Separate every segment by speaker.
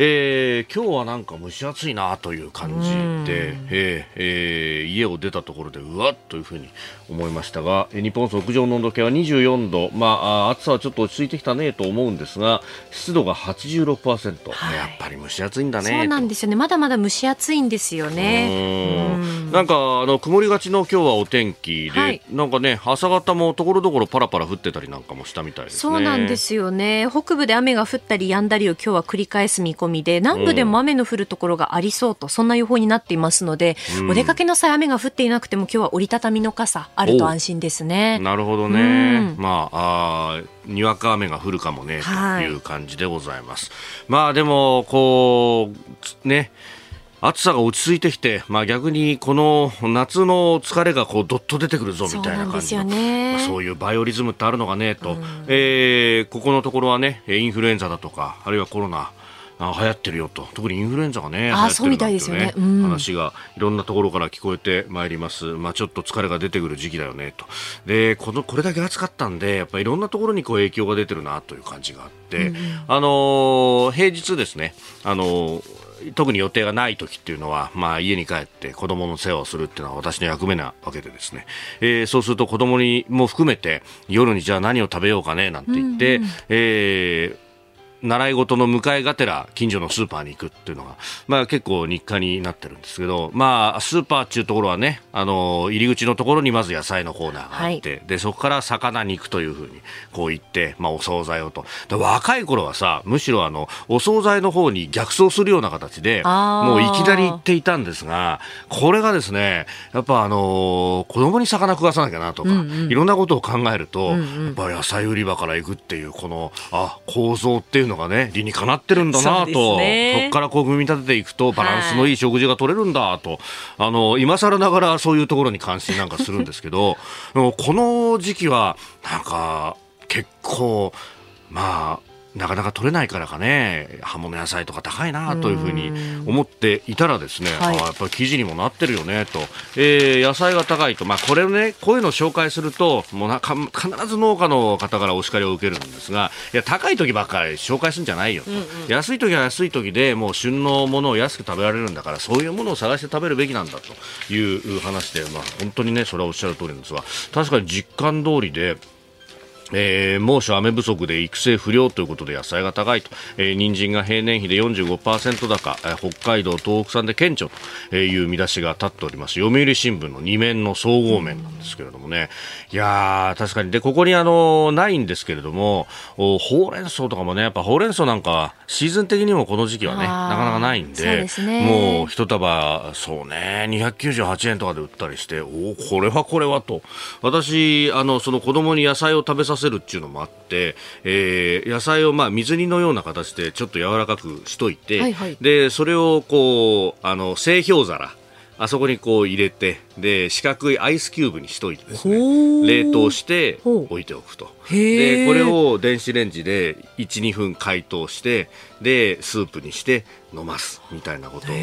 Speaker 1: えー、今日はなんか蒸し暑いなという感じで、えーえー、家を出たところでうわっというふうに思いましたが、日本屋上の温度計は24度、まあ、暑さはちょっと落ち着いてきたねと思うんですが、湿度が86%、はい、やっぱり蒸し暑いんだね。
Speaker 2: そうなんですよね、まだまだ蒸し暑いんですよね。
Speaker 1: ん。なんかあの曇りがちの今日はお天気で、はい、なんかね、朝方もところどころパラパラ降ってたりなんかもしたみたいですね。
Speaker 2: そうなんですよね、北部で雨が降ったりやんだりを今日は繰り返す見込みで、南部でも雨の降るところがありそうと、そんな予報になっていますので、お出かけの際雨が降っていなくても今日は折りたたみの傘あると安心ですね。
Speaker 1: なるほどね。まああにわか雨が降るかもね、という感じでございます。まあでもこうね。暑さが落ち着いてきて、まあ、逆にこの夏の疲れがこうどっと出てくるぞみたいな感じのそう,、ねまあ、そういうバイオリズムってあるのかねと、うん、えー、ここのところはねインフルエンザだとかあるいはコロナあ流行ってるよと。特にインフルエンザがね
Speaker 2: あそうみたいですよね、うん、
Speaker 1: 話がいろんなところから聞こえてまいります、まあ、ちょっと疲れが出てくる時期だよねと。でこのこれだけ暑かったんでやっぱりいろんなところにこう影響が出てるなという感じがあって、うん、あのー、平日ですね。あのー特に予定がない時っていうのは、まあ、家に帰って子供の世話をするっていうのは私の役目なわけでですね、えー、そうすると子供にも含めて夜にじゃあ何を食べようかねなんて言って、うんうん、えー習い事の迎えがてら近所のスーパーに行くっていうのが、まあ結構日課になってるんですけど、まあスーパーっていうところはね、あの、入り口のところにまず野菜のコーナーがあって、はい、で、そこから魚に行くというふうにこう行って、まあお惣菜をと。若い頃はさ、むしろあの、お惣菜の方に逆走するような形で、もういきなり行っていたんですが、これがですね、やっぱあの、子供に魚食わさなきゃなとか、うんうん、いろんなことを考えると、うんうん、やっぱ野菜売り場から行くっていう、この、あ、構造っていうのがね理にかなってるんだなと。そ,、こからこう組み立てていくとバランスのいい食事が取れるんだと、はい、あの今更ながらそういうところに関心なんかするんですけど この時期はなんか結構まあなかなか取れないからかね。葉物野菜とか高いなというふうに思っていたらですね、はい、あやっぱり記事にもなってるよねと、えー、野菜が高いと、まあ、これをねこういうのを紹介するともうなか必ず農家の方からお叱りを受けるんですがいや高い時ばっかり紹介するんじゃないよと、うんうん、安い時は安い時でもう旬のものを安く食べられるんだからそういうものを探して食べるべきなんだという話で、まあ、本当にねそれはおっしゃる通りなんですが確かに実感通りでえー、猛暑、雨不足で育成不良ということで野菜が高いと、えー、人参が平年比で45%高、えー、北海道、東北産で顕著。という見出しが立っております。読売新聞の2面の総合面なんですけれどもね、いや確かに。でここにあのないんですけれどもほうれん草とかもねやっぱほうれん草なんかシーズン的にもこの時期はねなかなかないんで、ね、もう一束そうね298円とかで売ったりしておこれはこれはと。私あのその子供に野菜を食べさせるっていうのもあって、えー、野菜をまあ水煮のような形でちょっと柔らかくしといて、はいはい、でそれをこうあの製氷皿あそこにこう入れてで四角いアイスキューブにしといてですね冷凍して置いておくと。でこれを電子レンジで12分解凍してでスープにして飲ますみたいなことを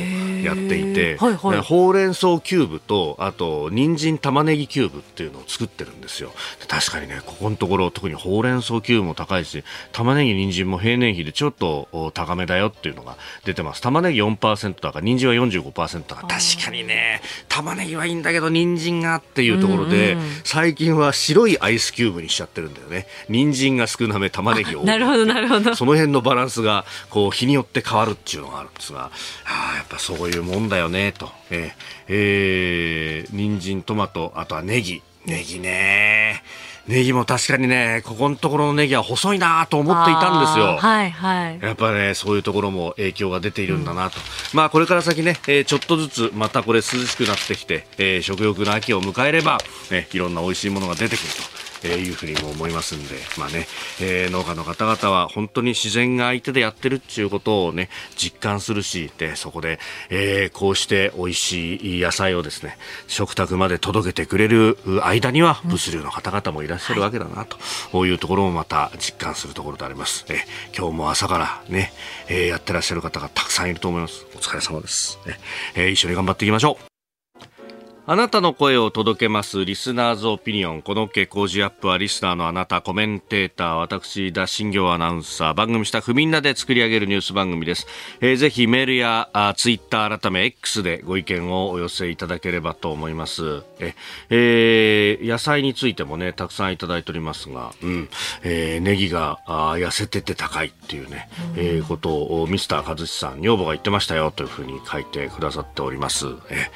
Speaker 1: やっていて、はいはい、ほうれん草キューブとあと人参玉ねぎキューブっていうのを作ってるんですよ。確かにねここのところ特にほうれん草キューブも高いし玉ねぎ人参も平年比でちょっと高めだよっていうのが出てます。玉ねぎ4%だから人参は45%だから確かにね玉ねぎはいいんだけど人参がっていうところで、うんうん、最近は白いアイスキューブにしちゃってるんだよね。人参が少なめ玉ねぎを
Speaker 2: なるほどなるほど。
Speaker 1: その辺のバランスがこう日によって変わるっていうのがあるんですがあやっぱそういうもんだよねと、えーえー、人参トマトあとはネギ。ネギねネギも確かにね、ここのところのネギは細いなと思っていたんですよ。
Speaker 2: はいはい。
Speaker 1: やっぱね、そういうところも影響が出ているんだなと。うん、まあ、これから先ね、えー、ちょっとずつまたこれ涼しくなってきて、えー、食欲の秋を迎えれば、ね、いろんな美味しいものが出てくると。えー、いうふうにも思いますんで、まあね、えー、農家の方々は本当に自然が相手でやってるっていうことをね、実感するし、で、そこで、えー、こうして美味しい野菜をですね、食卓まで届けてくれる間には、物流の方々もいらっしゃるわけだな、と、いうところもまた実感するところであります。え今日も朝からね、えー、やってらっしゃる方がたくさんいると思います。お疲れ様です。えー、一緒に頑張っていきましょう。あなたの声を届けますリスナーズオピニオン。この OK 工事アップはリスナーのあなた、コメンテーター、私、田新行アナウンサー、番組スタッフみんなで作り上げるニュース番組です。えー、ぜひメールやあツイッター改め X でご意見をお寄せいただければと思います。え、えー、野菜についてもね、たくさんいただいておりますが、うん、えー、ネギがあ痩せてて高いっていうね、うん、えー、ことをミスター和志さん、女房が言ってましたよというふうに書いてくださっております。え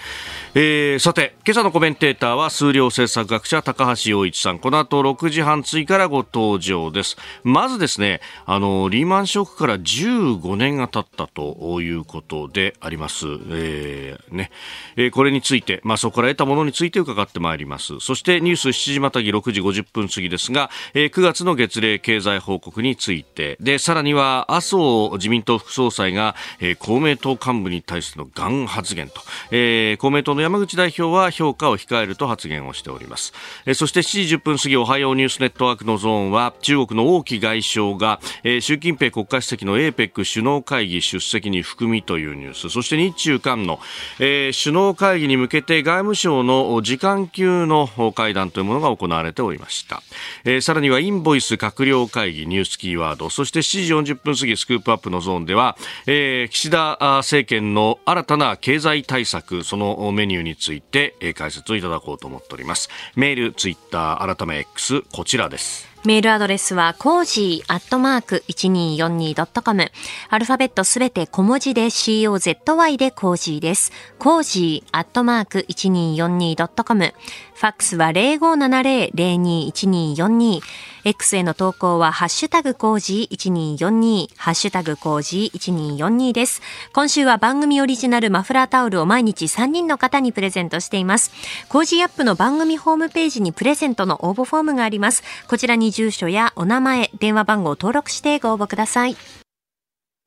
Speaker 1: えー、さて、今朝のコメンテーターは数量政策学者高橋洋一さん。この後6時半追からご登場です。まずですね、あの、リーマンショックから15年が経ったということであります。えー、ね。えー、これについて、まあ、そこから得たものについて伺ってまいります。そしてニュース7時またぎ6時50分過ぎですが、えー、9月の月例経済報告について、で、さらには麻生自民党副総裁が、えー、公明党幹部に対してのガン発言と、えー、公明党の山口代表は評価を控えると発言をしております。えそして7時10分過ぎおはようニュースネットワークのゾーンは中国の王毅外相が、え習近平国家主席の APEC 首脳会議出席に含みというニュース、そして日中韓の、え首脳会議に向けて外務省の時間級の会談というものが行われておりました。えさらにはインボイス閣僚会議ニュースキーワード、そして7時40分過ぎスクープアップのゾーンでは、え岸田政権の新たな経済対策、そのメニューについて、え解説をいただこうと思っております。メール、ツイッター、改め X、こちらです。
Speaker 2: メールアドレスは、コージーアットマーク 1242.com。アルファベットすべて小文字で COZY でコージーです。コージーアットマーク 1242.com。ファックスは0570-021242。X への投稿は、ハッシュタグコージー1242、ハッシュタグコージー1242です。今週は番組オリジナルマフラータオルを毎日3人の方にプレゼントしています。コージーアップの番組ホームページにプレゼントの応募フォームがあります。こちらに住所やお名前、電話番号を登録してご応募ください。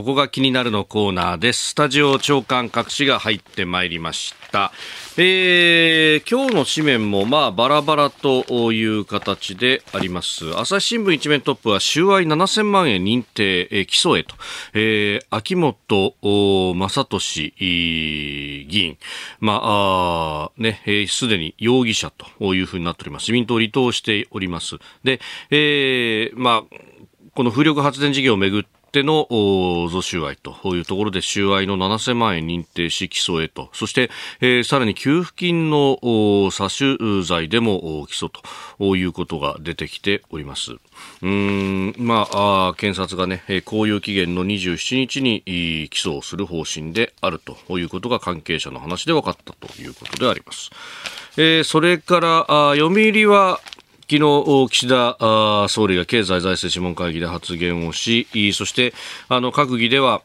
Speaker 1: ここが気になるのコーナーです。スタジオ朝刊各紙が入ってまいりました。えー、今日の紙面もまあバラバラという形であります。朝日新聞一面トップは収賄7000万円認定、えー、起訴へと、えー、秋本真利議員、まあ、あね、す、えー、で、に容疑者というふうになっております。自民党を離党しております。で、えー、まあ、この風力発電事業をめぐってっての贈収賄というところで収賄の7000万円認定し起訴へとそして、えー、さらに給付金の詐取罪でも起訴ということが出てきております。うんまあ、検察がね、公有期限の27日に起訴をする方針であるということが関係者の話で分かったということであります。えー、それから読売は昨日、岸田総理が経済財政諮問会議で発言をし、そしてあの閣議では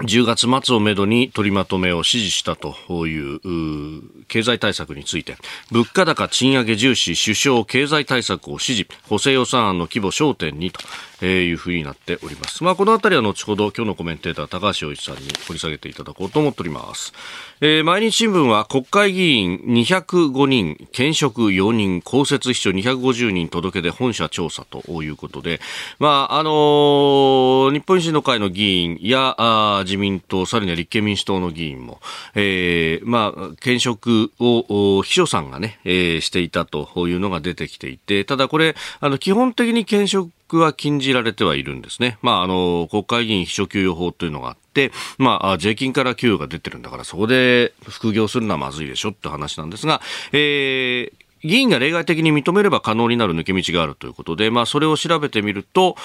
Speaker 1: 10月末をめどに取りまとめを指示したという経済対策について物価高賃上げ重視首相経済対策を指示補正予算案の規模焦点にと、いうふうになっております。まあ、このあたりは後ほど今日のコメンテーター高橋洋一さんに掘り下げていただこうと思っております。えー、毎日新聞は国会議員205人、兼職4人、公設秘書250人届け出本社調査ということで、まあ、あのー、日本維新の会の議員やあ自民党、さらには立憲民主党の議員も、えー、まあ、兼職を秘書さんがね、えー、していたというのが出てきていて、ただこれ、あの、基本的に兼職は禁じられてはいるんですね。まあ、あの、国会議員秘書給与法というのがあって、まあ、税金から給与が出てるんだから、そこで副業するのはまずいでしょって話なんですが、えー、議員が例外的に認めれば可能になる抜け道があるということで、まあ、それを調べてみると、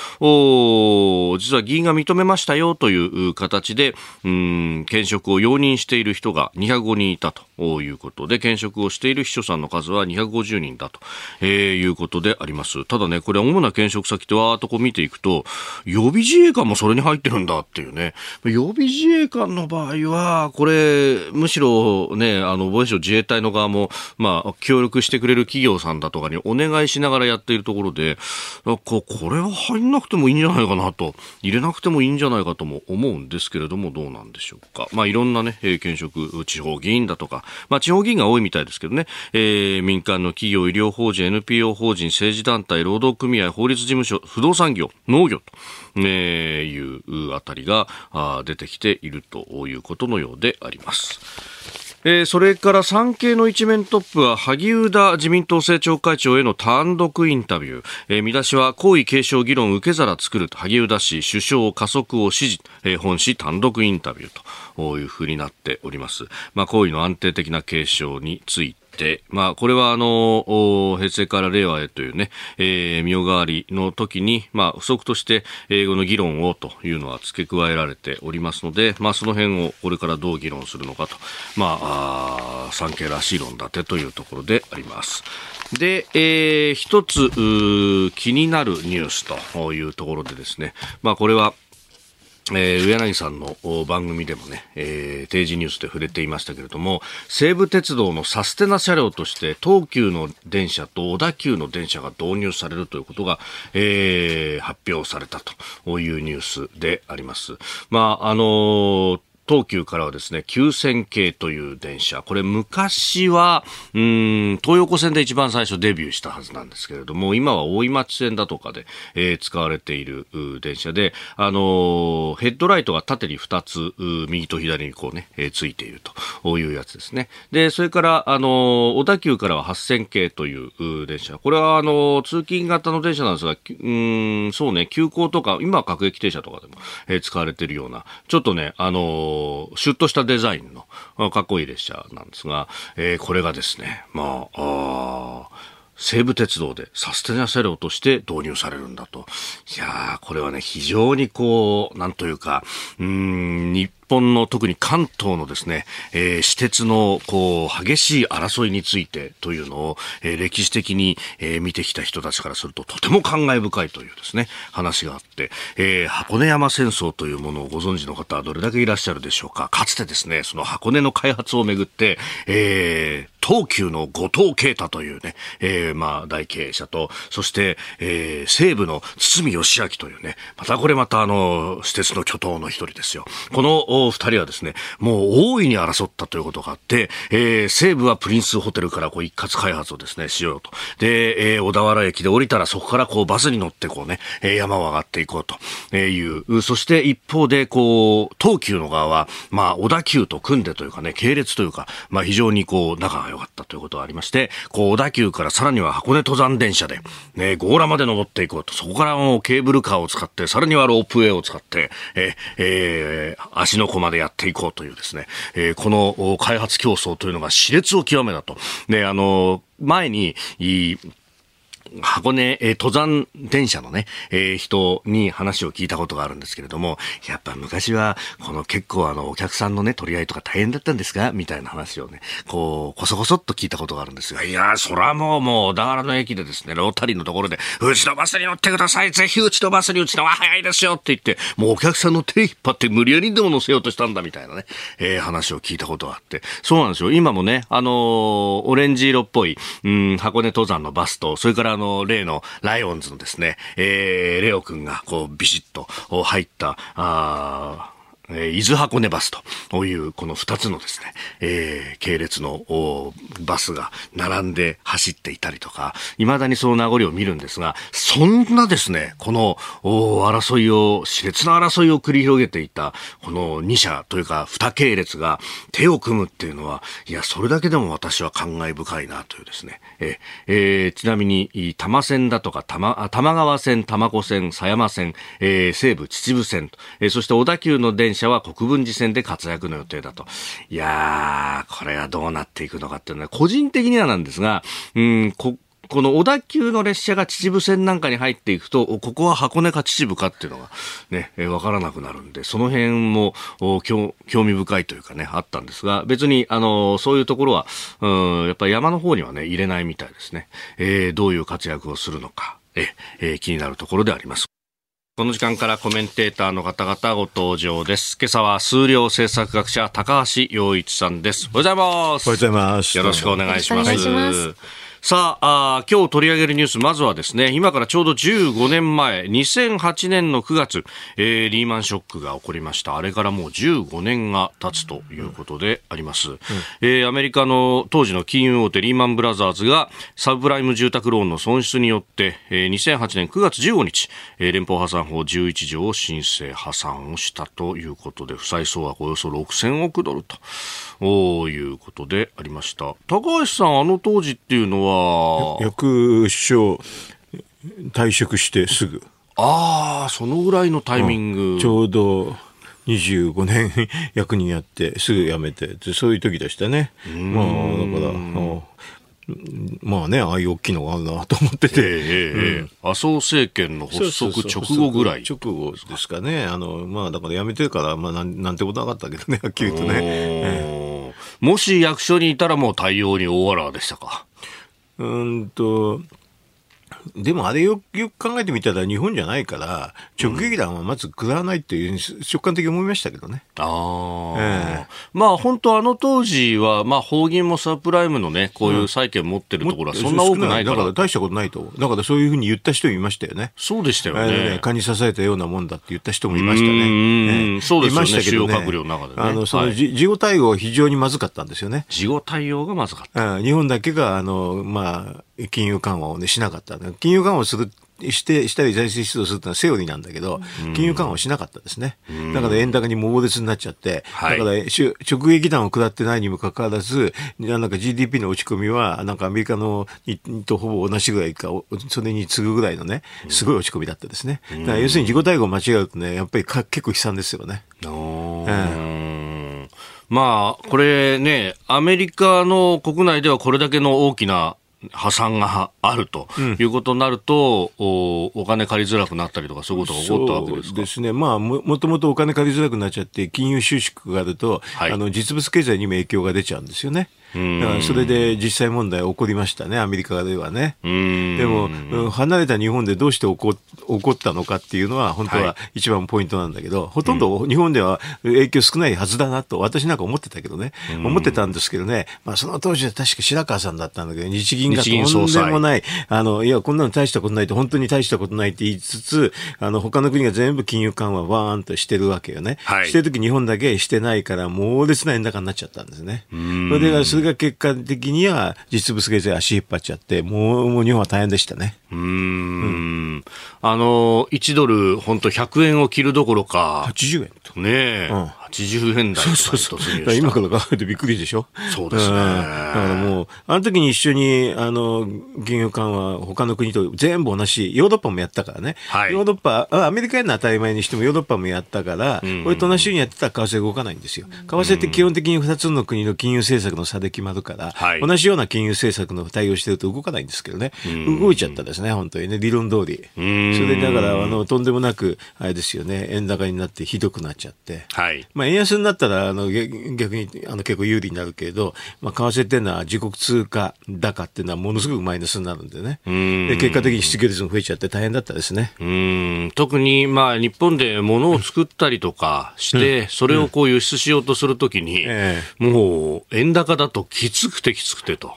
Speaker 1: 実は議員が認めましたよという形で、うん、兼職を容認している人が205人いたということで、兼職をしている秘書さんの数は250人だと、えー、いうことであります。ただね、これ主な兼職先とわーっとこう見ていくと、予備自衛官もそれに入ってるんだっていうね。予備自衛官の場合は、これ、むしろね、あの、防衛省自衛隊の側も、まあ、協力してくれる企業さんだとかにお願いしながらやっているところで、ここれは入んなくてもいいんじゃないかなと、入れなくてもいいんじゃないかとも思うんですけれども、どうなんでしょうか。まあ、いろんなね、現職、地方議員だとか、まあ、地方議員が多いみたいですけどね、えー、民間の企業、医療法人、NPO 法人、政治団体、労働組合、法律事務所、不動産業、農業と、えー、いうあたりが出てきているということのようであります。えー、それから産経の一面トップは萩生田自民党政調会長への単独インタビュー、えー、見出しは皇位継承議論受け皿作ると萩生田氏首相加速を指示、えー、本市単独インタビューというふうになっております、まあ、皇位の安定的な継承につい、まあ、これはあの平成から令和へというね、えー、身代わりの時に、まあ、不足として英語の議論をというのは付け加えられておりますので、まあ、その辺をこれからどう議論するのかと、まあ、あ産経らしい論立てというところであります。で、えー、一つ気になるニュースというところでですね、まあ、これはえー、上柳さんの番組でもね、えー、定時ニュースで触れていましたけれども、西武鉄道のサステナ車両として東急の電車と小田急の電車が導入されるということが、えー、発表されたというニュースであります。まあ、あのー東急からはですね、9000系という電車。これ昔は、うん、東横線で一番最初デビューしたはずなんですけれども、今は大井町線だとかで、えー、使われている電車で、あのー、ヘッドライトが縦に2つ、右と左にこうね、えー、ついているというやつですね。で、それから、あのー、小田急からは8000系という電車。これは、あの通勤型の電車なんですが、うん、そうね、急行とか、今は各駅停車とかでも、え使われているような、ちょっとね、あのシュッとしたデザインのかっこいい列車なんですが、えー、これがですね、まあ、あ西武鉄道でサステナ車両として導入されるんだと。いやー、これはね、非常にこう、なんというか、うん、日本の特に関東のですね、えー、私鉄のこう激しい争いについてというのを、えー、歴史的に、えー、見てきた人たちからするととても感慨深いというですね、話があって、えー、箱根山戦争というものをご存知の方はどれだけいらっしゃるでしょうか。かつてですね、その箱根の開発をめぐって、えー、東急の後藤啓太というね、えー、まあ、大経営者と、そして、えー、西武の堤義明というね、またこれまたあの、私鉄の巨頭の一人ですよ。この二人はですね、もう大いに争ったということがあって、えー、西武はプリンスホテルからこう一括開発をですね、しようと。で、えー、小田原駅で降りたらそこからこうバスに乗ってこうね、えー、山を上がっていこうという。そして一方で、こう、東急の側は、まあ、小田急と組んでというかね、系列というか、まあ非常にこう、仲が良かったということがありまして、こう、小田急からさらには箱根登山電車で、ね、強羅まで登っていこうと。そこからもうケーブルカーを使って、さらにはロープウェイを使って、ええー、足のこまでやっていこうというですね、えー、この開発競争というのが熾烈を極めたと。で、あの、前に、箱根、えー、登山電車のね、えー、人に話を聞いたことがあるんですけれども、やっぱ昔は、この結構あの、お客さんのね、取り合いとか大変だったんですか？みたいな話をね、こう、こそこそっと聞いたことがあるんですが、いやそらもう、もう、小田原の駅でですね、ロータリーのところで、うちのバスに乗ってください。ぜひうちのバスにうちのは早いですよ。って言って、もうお客さんの手引っ張って無理やりでも乗せようとしたんだみたいなね、えー、話を聞いたことがあって、そうなんですよ。今もね、あのー、オレンジ色っぽい、うん、箱根登山のバスと、それからの、例のライオンズのですね、えー、レオ君がこうビシッと入った、あえ、伊豆箱根バスというこの2つのですね、えー、系列のバスが並んで走っていたりとか、未だにその名残を見るんですが、そんなですね、この争いを、熾烈な争いを繰り広げていた、この2社というか2系列が手を組むっていうのは、いや、それだけでも私は感慨深いなというですね、えー、ちなみに、多摩線だとか、玉玉川線、玉子線、狭山線、えー、西武秩父線、えー、そして小田急の電車は国分寺線で活躍の予定だと。いやー、これはどうなっていくのかっていうのは、個人的にはなんですが、うん、ここの小田急の列車が秩父線なんかに入っていくと、ここは箱根か秩父かっていうのがね、わからなくなるんで、その辺も興味深いというかね、あったんですが、別に、あの、そういうところは、うん、やっぱり山の方にはね、入れないみたいですね。えー、どういう活躍をするのか、えー、気になるところであります。この時間からコメンテーターの方々ご登場です。今朝は数量政策学者高橋洋一さんです。おはようございます。
Speaker 3: おはようございます。
Speaker 1: よろしくお願いします。さああ、今日取り上げるニュース、まずはですね、今からちょうど15年前、2008年の9月、えー、リーマンショックが起こりました。あれからもう15年が経つということであります。うん、えー、アメリカの当時の金融大手リーマンブラザーズが、サブプライム住宅ローンの損失によって、えー、2008年9月15日、えー、連邦破産法11条を申請破産をしたということで、負債総額およそ6000億ドルと。いうことでありました。高橋さん、あの当時っていうのは
Speaker 3: 役所退職してすぐ。
Speaker 1: ああ、そのぐらいのタイミング。
Speaker 3: うん、ちょうど25年 役人やってすぐ辞めてそういう時でしたね。まあだからまあね、ああいう大きいのがあるなと思ってて、
Speaker 1: えーうん、麻生政権の発足直後ぐらい
Speaker 3: 直後ですかね、あのまあ、だから辞めてから、まあなん、なんてことなかったけどね、はっきりとね。え
Speaker 1: ー、もし役所にいたらもう対応に大笑でしたか。
Speaker 3: うんとでもあれよよく考えてみたら日本じゃないから、直撃弾はまず食らわないっていう直感的に思いましたけどね。
Speaker 1: ああ、えー、まあ本当あの当時は、まあ法銀もサプライムのね、こういう債券持ってるところはそんな多くないから。
Speaker 3: だから大したことないと。だからそういうふうに言った人もいましたよね。
Speaker 1: そうでしたよね。えー、ね
Speaker 3: 蚊に刺されたようなもんだって言った人もいましたね。
Speaker 1: うん、そうですよね。主要閣僚の中でね。
Speaker 3: あの、その、はい、事後対応は非常にまずかったんですよね。
Speaker 1: 事後対応がまずかった。
Speaker 3: 日本だけが、あの、まあ、金融緩和をね、しなかった。金融緩和をするしてしたり財政出動するってのはセオリーなんだけど、金融緩和をしなかったですね。だから円高に猛烈になっちゃって、だから直撃弾を食らってないにもかかわらず、なんか GDP の落ち込みは、なんかアメリカのとほぼ同じぐらいか、それに次ぐぐらいのね、すごい落ち込みだったですね。だから要するに自己対応を間違うとね、やっぱりか結構悲惨ですよね。
Speaker 1: まあ、これね、アメリカの国内ではこれだけの大きな破産があるということになると、うん、おお金借りづらくなったりとか、そういうことが起こったわけです
Speaker 3: ですね、まあも、もともとお金借りづらくなっちゃって、金融収縮があると、はい、あの実物経済にも影響が出ちゃうんですよね。だからそれで実際問題起こりましたね、アメリカではね。でも、離れた日本でどうして起こ起こったのかっていうのは、本当は一番ポイントなんだけど、はい、ほとんど日本では影響少ないはずだなと、私なんか思ってたけどね、思ってたんですけどね、まあ、その当時は確か白川さんだったんだけど、日銀がとんでもない、あのいや、こんなの大したことないと、本当に大したことないって言いつつ、あの他の国が全部金融緩和バーンとしてるわけよね。はい、してるとき日本だけしてないから、猛烈な円高になっちゃったんですね。それでそれが結果的には実物経済足引っ張っちゃって、もうもう日本は大変でしたね。
Speaker 1: うんうん、あの、1ドル、本当100円を切るどころか。
Speaker 3: 80円と。
Speaker 1: ねえ。うん80円台
Speaker 3: そうそうそう。今から考えてびっくりでしょ？
Speaker 1: そうですね、だ
Speaker 3: からもうあの時に一緒にあの金融緩和他の国と全部同じヨーロッパもやったからね、はい、ヨーロッパアメリカへの当たり前にしてもヨーロッパもやったから、うん。うん、これと同じようにやってたら為替動かないんですよ。為替って基本的に2つの国の金融政策の差で決まるから、はい、同じような金融政策の対応してると動かないんですけどね、動いちゃったですね本当にね。理論通り。それでだからあのとんでもなくあれですよね。円高になってひどくなっちゃって、はい、まあ円安になったらあの逆にあの結構有利になるけれど、まあ、為替っていうのは自国通貨高っていうのはものすごくマイナスになるんでね、で結果的に失業率も増えちゃって大変だったですね
Speaker 1: うん特に、まあ、日本で物を作ったりとかして、うん、それをこう輸出しようとするときに、うん、もう円高だときつくてきつくてと。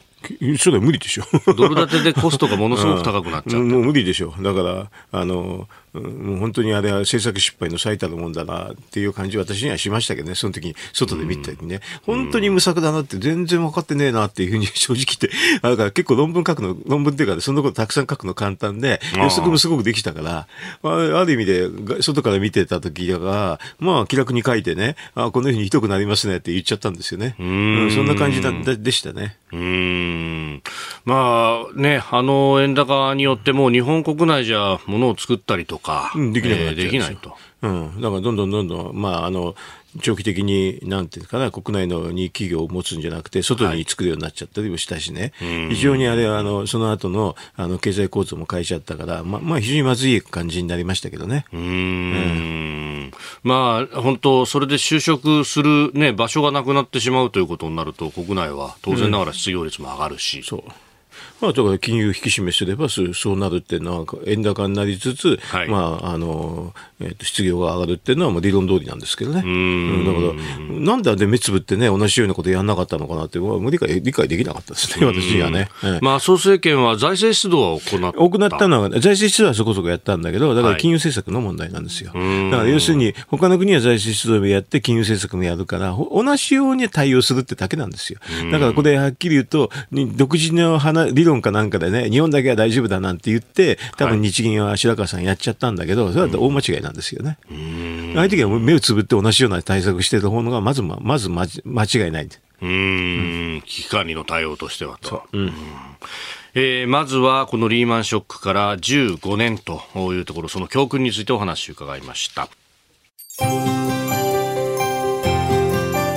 Speaker 3: それは無理でしょ。
Speaker 1: ドル建てでコストがものすごく高くなっちゃ う。
Speaker 3: もう無理でしょ。だから、あの、もう本当にあれは政策失敗の最たるもんだなっていう感じ私にはしましたけどね、その時に外で見た時にね、本当に無策だなって全然分かってねえなっていうふうに正直言って、だから結構論文書くの、論文っていうか、そんなことたくさん書くの簡単で、予測もすごくできたから、あ、ある意味で外から見てた時だから、まあ気楽に書いてね、あこのようにひどくなりますねって言っちゃったんですよね。うん、そんな感じだでしたね。
Speaker 1: うん。まあね、あの円高によっても日本国内じゃ物を作ったりとか、
Speaker 3: うん、できなくな
Speaker 1: っちゃう、えー、できないと。
Speaker 3: うん、だからどんどんどんどん、まあ、あの、長期的に、なんていうかな、国内のに企業を持つんじゃなくて、外に作るようになっちゃったりもしたしね、はい、非常にあれは、あの、その後の、あの、経済構造も変えちゃったから、ま、まあ、非常にまずい感じになりましたけどね。うん
Speaker 1: うんまあ、本当、それで就職するね、場所がなくなってしまうということになると、国内は当然ながら失業率も上がるし。
Speaker 3: うん、そう。まあ、だから金融引き締めすればそうなるっていうのは円高になりつつ、はい、まああのえー、と失業が上がるっていうのはもう理論通りなんですけどね。うん、だからなんであれ目つぶってね同じようなことやらなかったのかなってもう理解理解できなかったですね私にはね。
Speaker 1: まあ総政権は財政出動は行った。行
Speaker 3: ったのは財政出動はそこそこやったんだけどだから金融政策の問題なんですよ。はい、だから要するに他の国は財政出動もやって金融政策もやるから同じように対応するってだけなんですよ。だからこれはっきり言うと独自の理論かなんかでね日本だけは大丈夫だなんて言って多分日銀は白川さんやっちゃったんだけどそれは大間違いなんですよね。相手が目をつぶって同じような対策してる方がまずまず間違いない。
Speaker 1: うん、危機管理の対応としてはと。う、うんえー、まずはこのリーマンショックから15年というところ、その教訓についてお話を伺いました。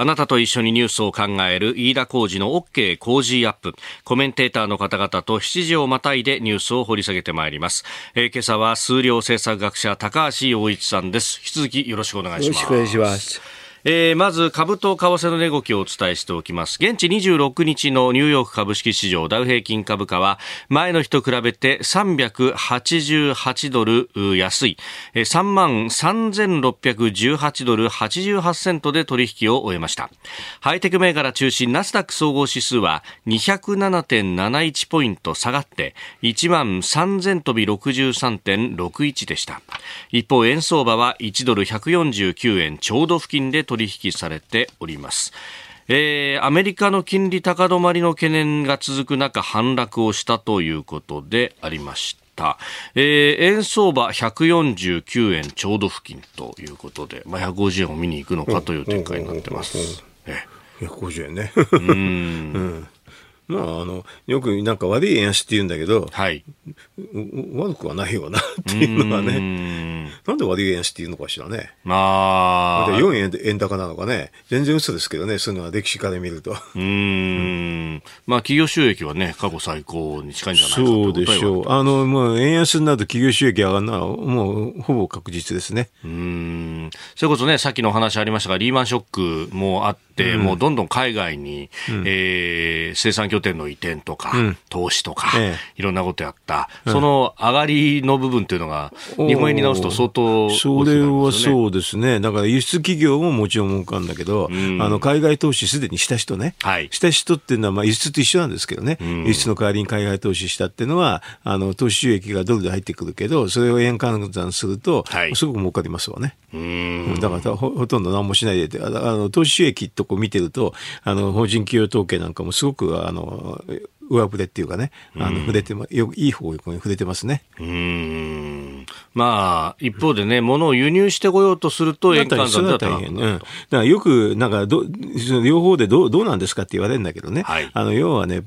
Speaker 1: あなたと一緒にニュースを考える飯田浩二の OK 工事アップ。コメンテーターの方々と7時をまたいでニュースを掘り下げてまいります。えー、今朝は数量政策学者高橋洋一さんです。引き続きよろしくお願いします。よろしくお願いします。えー、まず株と為替の値動きをお伝えしておきます。現地26日のニューヨーク株式市場ダウ平均株価は前の日と比べて388ドル安い。3万3618ドル88セントで取引を終えました。ハイテク銘柄中心ナスダック総合指数は207.71ポイント下がって1万3000飛び63.61でした。一方円相場は1ドル149円ちょうど付近で取引されております。えー、アメリカの金利高止まりの懸念が続く中、反落をしたということでありました。えー、円相場149円ちょうど付近ということで、まあ、150円を見に行くのかという展開になってます。
Speaker 3: 150円ね。うん、うんまあ、あの、よくなんか悪い円安って言うんだけど、はい。悪くはないよな っていうのはね、なんで悪い円安って言うのかしらね。まあ。4円円高なのかね、全然嘘ですけどね、そういうのは歴史家で見ると。うん。
Speaker 1: まあ、企業収益はね、過去最高に近いんじゃないかと
Speaker 3: そうでしょう。あの、もう円安になると企業収益上がるのは、もうほぼ確実ですね。うん。
Speaker 1: それこそね、さっきのお話ありましたが、リーマンショックもあって、うん、もうどんどん海外に、うん、えー、生産拠点の移転とか、うん、投資とか、ええ、いろんなことやった、その上がりの部分っていうのが、日本円に直すと相当、
Speaker 3: ね、それはそうですね。だから輸出企業ももちろん儲かるんだけど、あの海外投資すでにした人ね、はい、した人っていうのは、まあ、輸出と一緒なんですけどね、輸出の代わりに海外投資したっていうのは、あの投資収益がドルで入ってくるけど、それを円換算すると、はい、すごく儲かりますわね。うんだからほとんど何もしないであの投資収益とこ見てるとあの法人企業統計なんかもすごくあの上振れっていうかね、あの、触れてま、よいい方向に触れてますね。うん。
Speaker 1: まあ、一方でね、物を輸入してこようとすると、円換算だったら大変、
Speaker 3: ね。うん。だからよく、なんかど、両方でどう、どうなんですかって言われるんだけどね。はい。あの、要はね、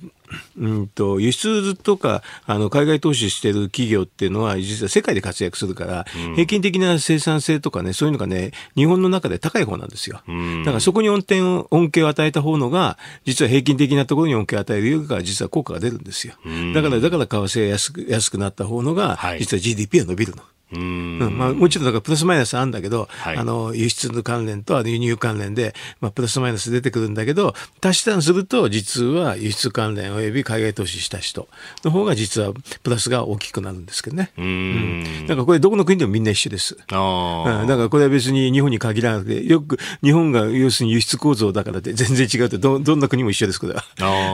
Speaker 3: うんと輸出とかあの海外投資してる企業っていうのは実は世界で活躍するから、うん、平均的な生産性とかねそういうのがね日本の中で高い方なんですよ、うん、だからそこに恩典を恩恵を与えた方のが実は平均的なところに恩恵を与えるよりか実は効果が出るんですよ、うん、だからだから為替が安く安くなった方のが、実は GDP は伸びるの。うんまあ、もうちろんだからプラスマイナスあるんだけど、はい、あの輸出の関連と輸入関連で、まあ、プラスマイナス出てくるんだけど足し算すると実は輸出関連および海外投資した人の方が実はプラスが大きくなるんですけどね。うん、だからこれどこの国でもみんな一緒です。あうん、だからこれは別に日本に限らなくてよく日本が要するに輸出構造だからって全然違うってどどんな国も一緒ですこれは。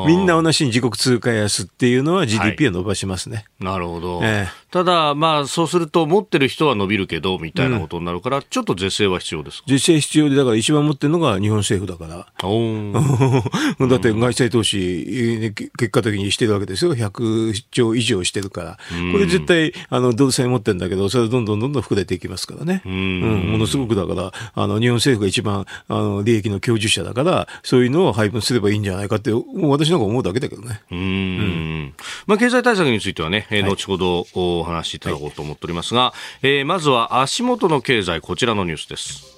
Speaker 3: みんな同じに自国通貨安っていうのは GDP を伸ばしますね。
Speaker 1: はい、なるほど。えーただ、まあ、そうすると、持ってる人は伸びるけど、みたいなことになるから、うん、ちょっと是正は必要です
Speaker 3: 是正必要で、だから一番持ってるのが日本政府だから。だって外債投資、結果的にしてるわけですよ。100兆以上してるから。これ絶対、あの、ドル債持ってるんだけど、それどんどんどんどん膨れていきますからね。うん、ものすごくだから、あの、日本政府が一番、あの、利益の享受者だから、そういうのを配分すればいいんじゃないかって、もう私なんか思うだけだけどね。うん。
Speaker 1: まあ、経済対策についてはね、えー、後ほどお話しいただこうと思っておりますが、はい、えー、まずは足元の経済、こちらのニュースです。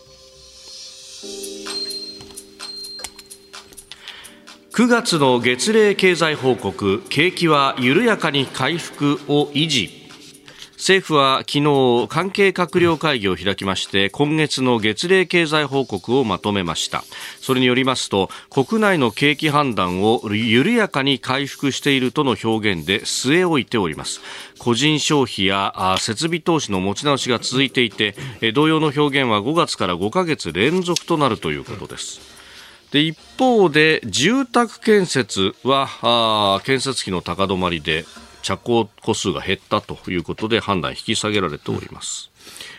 Speaker 1: 9月の月例経済報告景気は緩やかに回復を維持政府は昨日関係閣僚会議を開きまして今月の月例経済報告をまとめました。それによりますと国内の景気判断を緩やかに回復しているとの表現で据え置いております。個人消費や設備投資の持ち直しが続いていて同様の表現は5月から5ヶ月連続となるということです。で一方で住宅建設は建設費の高止まりで着工戸数が減ったということで判断引き下げられております。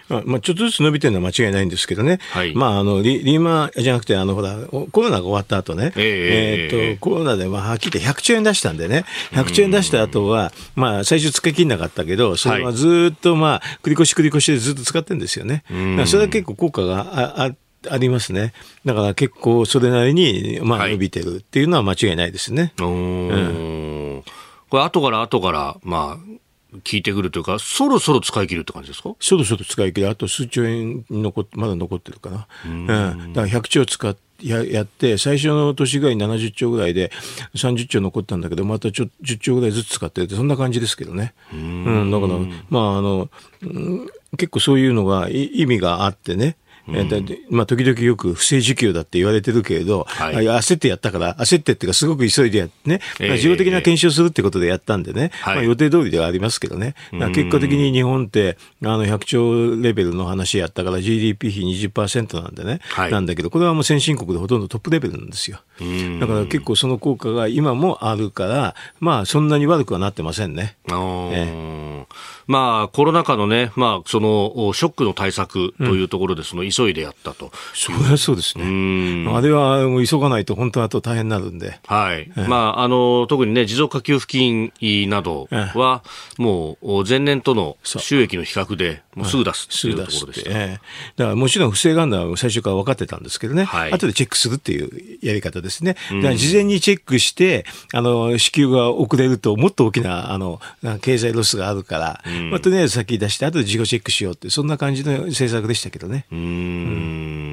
Speaker 3: まあ、ちょっとずつ伸びてるのは間違いないんですけどね、はい、まあ、あのリリーマンじゃなくてあのほら、コロナが終わった後ね、えー、えー、とコロナで、まあ、はっきり言って100兆円出したんでね、100兆円出した後は、まあ、最初使い切んなかったけど、それはずっと、まあ、繰り越し繰り越しでずっと使ってるんですよね。それは結構効果がああありますね。だから結構それなりに、まあ、伸びてるっていうのは間違いないですね。はい、うん
Speaker 1: これ後から後から、まあ、聞いてくるというか、そろそろ使い切るって感じですか？
Speaker 3: そろそろ使い切る。あと数兆円残まだ残ってるかな。うん。だから100兆使って、ややって、最初の年ぐらいに70兆ぐらいで、30兆残ったんだけど、またちょ10兆ぐらいずつ使ってて、そんな感じですけどね。うんうん、だから、まあ、あの、結構そういうのが意味があってね。えー、まあ、時々よく不正受給だって言われてるけれど、はい、焦ってやったから、焦ってっていうか、すごく急いでやってね、まあ、事後的な検証するってことでやったんでね、まあ、予定通りではありますけどね、結果的に日本って、あの、100兆レベルの話やったから GDP 比20%なんでね、はい、なんだけど、これはもう先進国でほとんどトップレベルなんですよ。だから結構その効果が今もあるから、まあ、そんなに悪くはなってませんね。え
Speaker 1: ーまあ、コロナ禍のね、まあ、その、ショックの対策というところで、その、急いでやったと。
Speaker 3: そりゃそうですね。あれは、急がないと、本当はと大変になるんで。
Speaker 1: はい。まあ、あの、特にね、持続化給付金などは、もう、前年との収益の比較で、もうすぐ出すっていうところでした。え
Speaker 3: だから、もちろん不正があるのは最初から分かってたんですけどね。はい。後でチェックするっていうやり方ですね。だから、事前にチェックして、あの、支給が遅れると、もっと大きな、あの、経済ロスがあるから、まあ、とりあえず先出して、後で自己チェックしようって、そんな感じの政策でしたけどね。うん
Speaker 1: うん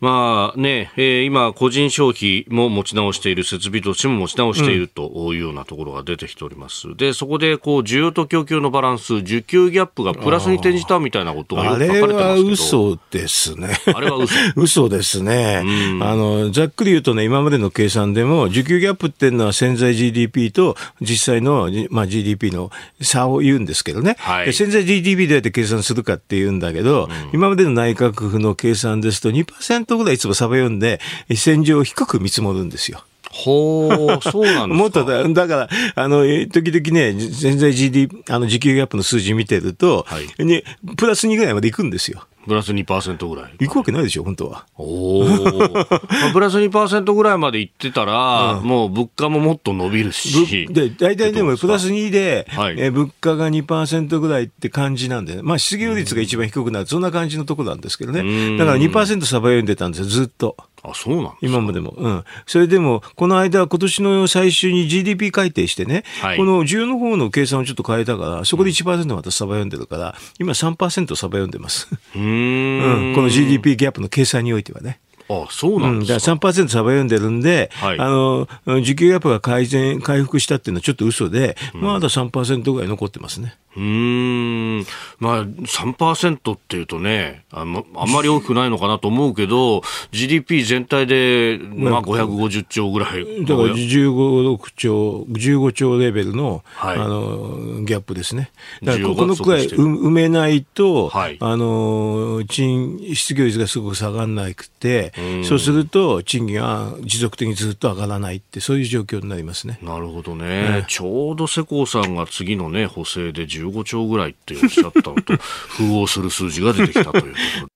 Speaker 1: まあね、えー、今、個人消費も持ち直している、設備投資も持ち直しているというようなところが出てきております。うん、で、そこで、こう、需要と供給のバランス、需給ギャップがプラスに転じたみたいなことがよく書かれてますけどあれは
Speaker 3: 嘘ですね。
Speaker 1: あれは嘘
Speaker 3: 嘘ですね。あの、ざっくり言うとね、今までの計算でも、需給ギャップっていうのは潜在 GDP と実際の、まあ、GDP の差を言うんですけどね。はい、潜在 GDP どうやって計算するかっていうんだけど、うん、今までの内閣府の計算ですと2%ぐらいいつも差が読んで、線上低く見積もるんですよ。
Speaker 1: ほう、そうなんですか。もっと
Speaker 3: だ、だから、あの、時々ね、全然 GD、あの、時給ギャップの数字見てると、はい、ね、プラス2ぐらいまでいくんですよ。
Speaker 1: プラス2%ぐらい。
Speaker 3: 行くわけないでしょ、本当は。
Speaker 1: おお。まあ、プラス2%ぐらいまで行ってたら、うん、もう物価ももっと伸びるし。
Speaker 3: で、大体でもプラス2で、はい、え物価が2%ぐらいって感じなんで、まあ失業率が一番低くなる、そんな感じのところなんですけどね。だから2%サバ読んでたんですよ、ずっと。
Speaker 1: あ、そうなん
Speaker 3: 今までも。うん。それでも、この間、今年の最終に GDP 改定してね、はい、この需要の方の計算をちょっと変えたから、そこで1%またサバ読んでるから、今3%サバ読んでます。うんうん。この GDP ギャップの計算においてはね。
Speaker 1: あそうなんですか、うん、
Speaker 3: だ3%サバ読んでるんで、はい、あの、需給ギャップが改善、回復したっていうのはちょっと嘘で、うん、まだ3%ぐらい残ってますね。
Speaker 1: うん。まあ、3%っていうとねあん、まあんまり大きくないのかなと思うけど、GDP 全体で、まあ、550兆ぐらい。
Speaker 3: だから15、6兆、15兆レベルの、はい、あの、ギャップですね。だからこのくらい埋めないと、はい、あの、賃、失業率がすごく下がらなくて、うそうすると、賃金が持続的にずっと上がらないって、そういう状況になりますね。
Speaker 1: なるほどね。ねちょうど世耕さんが次のね、補正で15 15兆ぐらいっておっしゃったのと、符合する数字が出てきたというところ。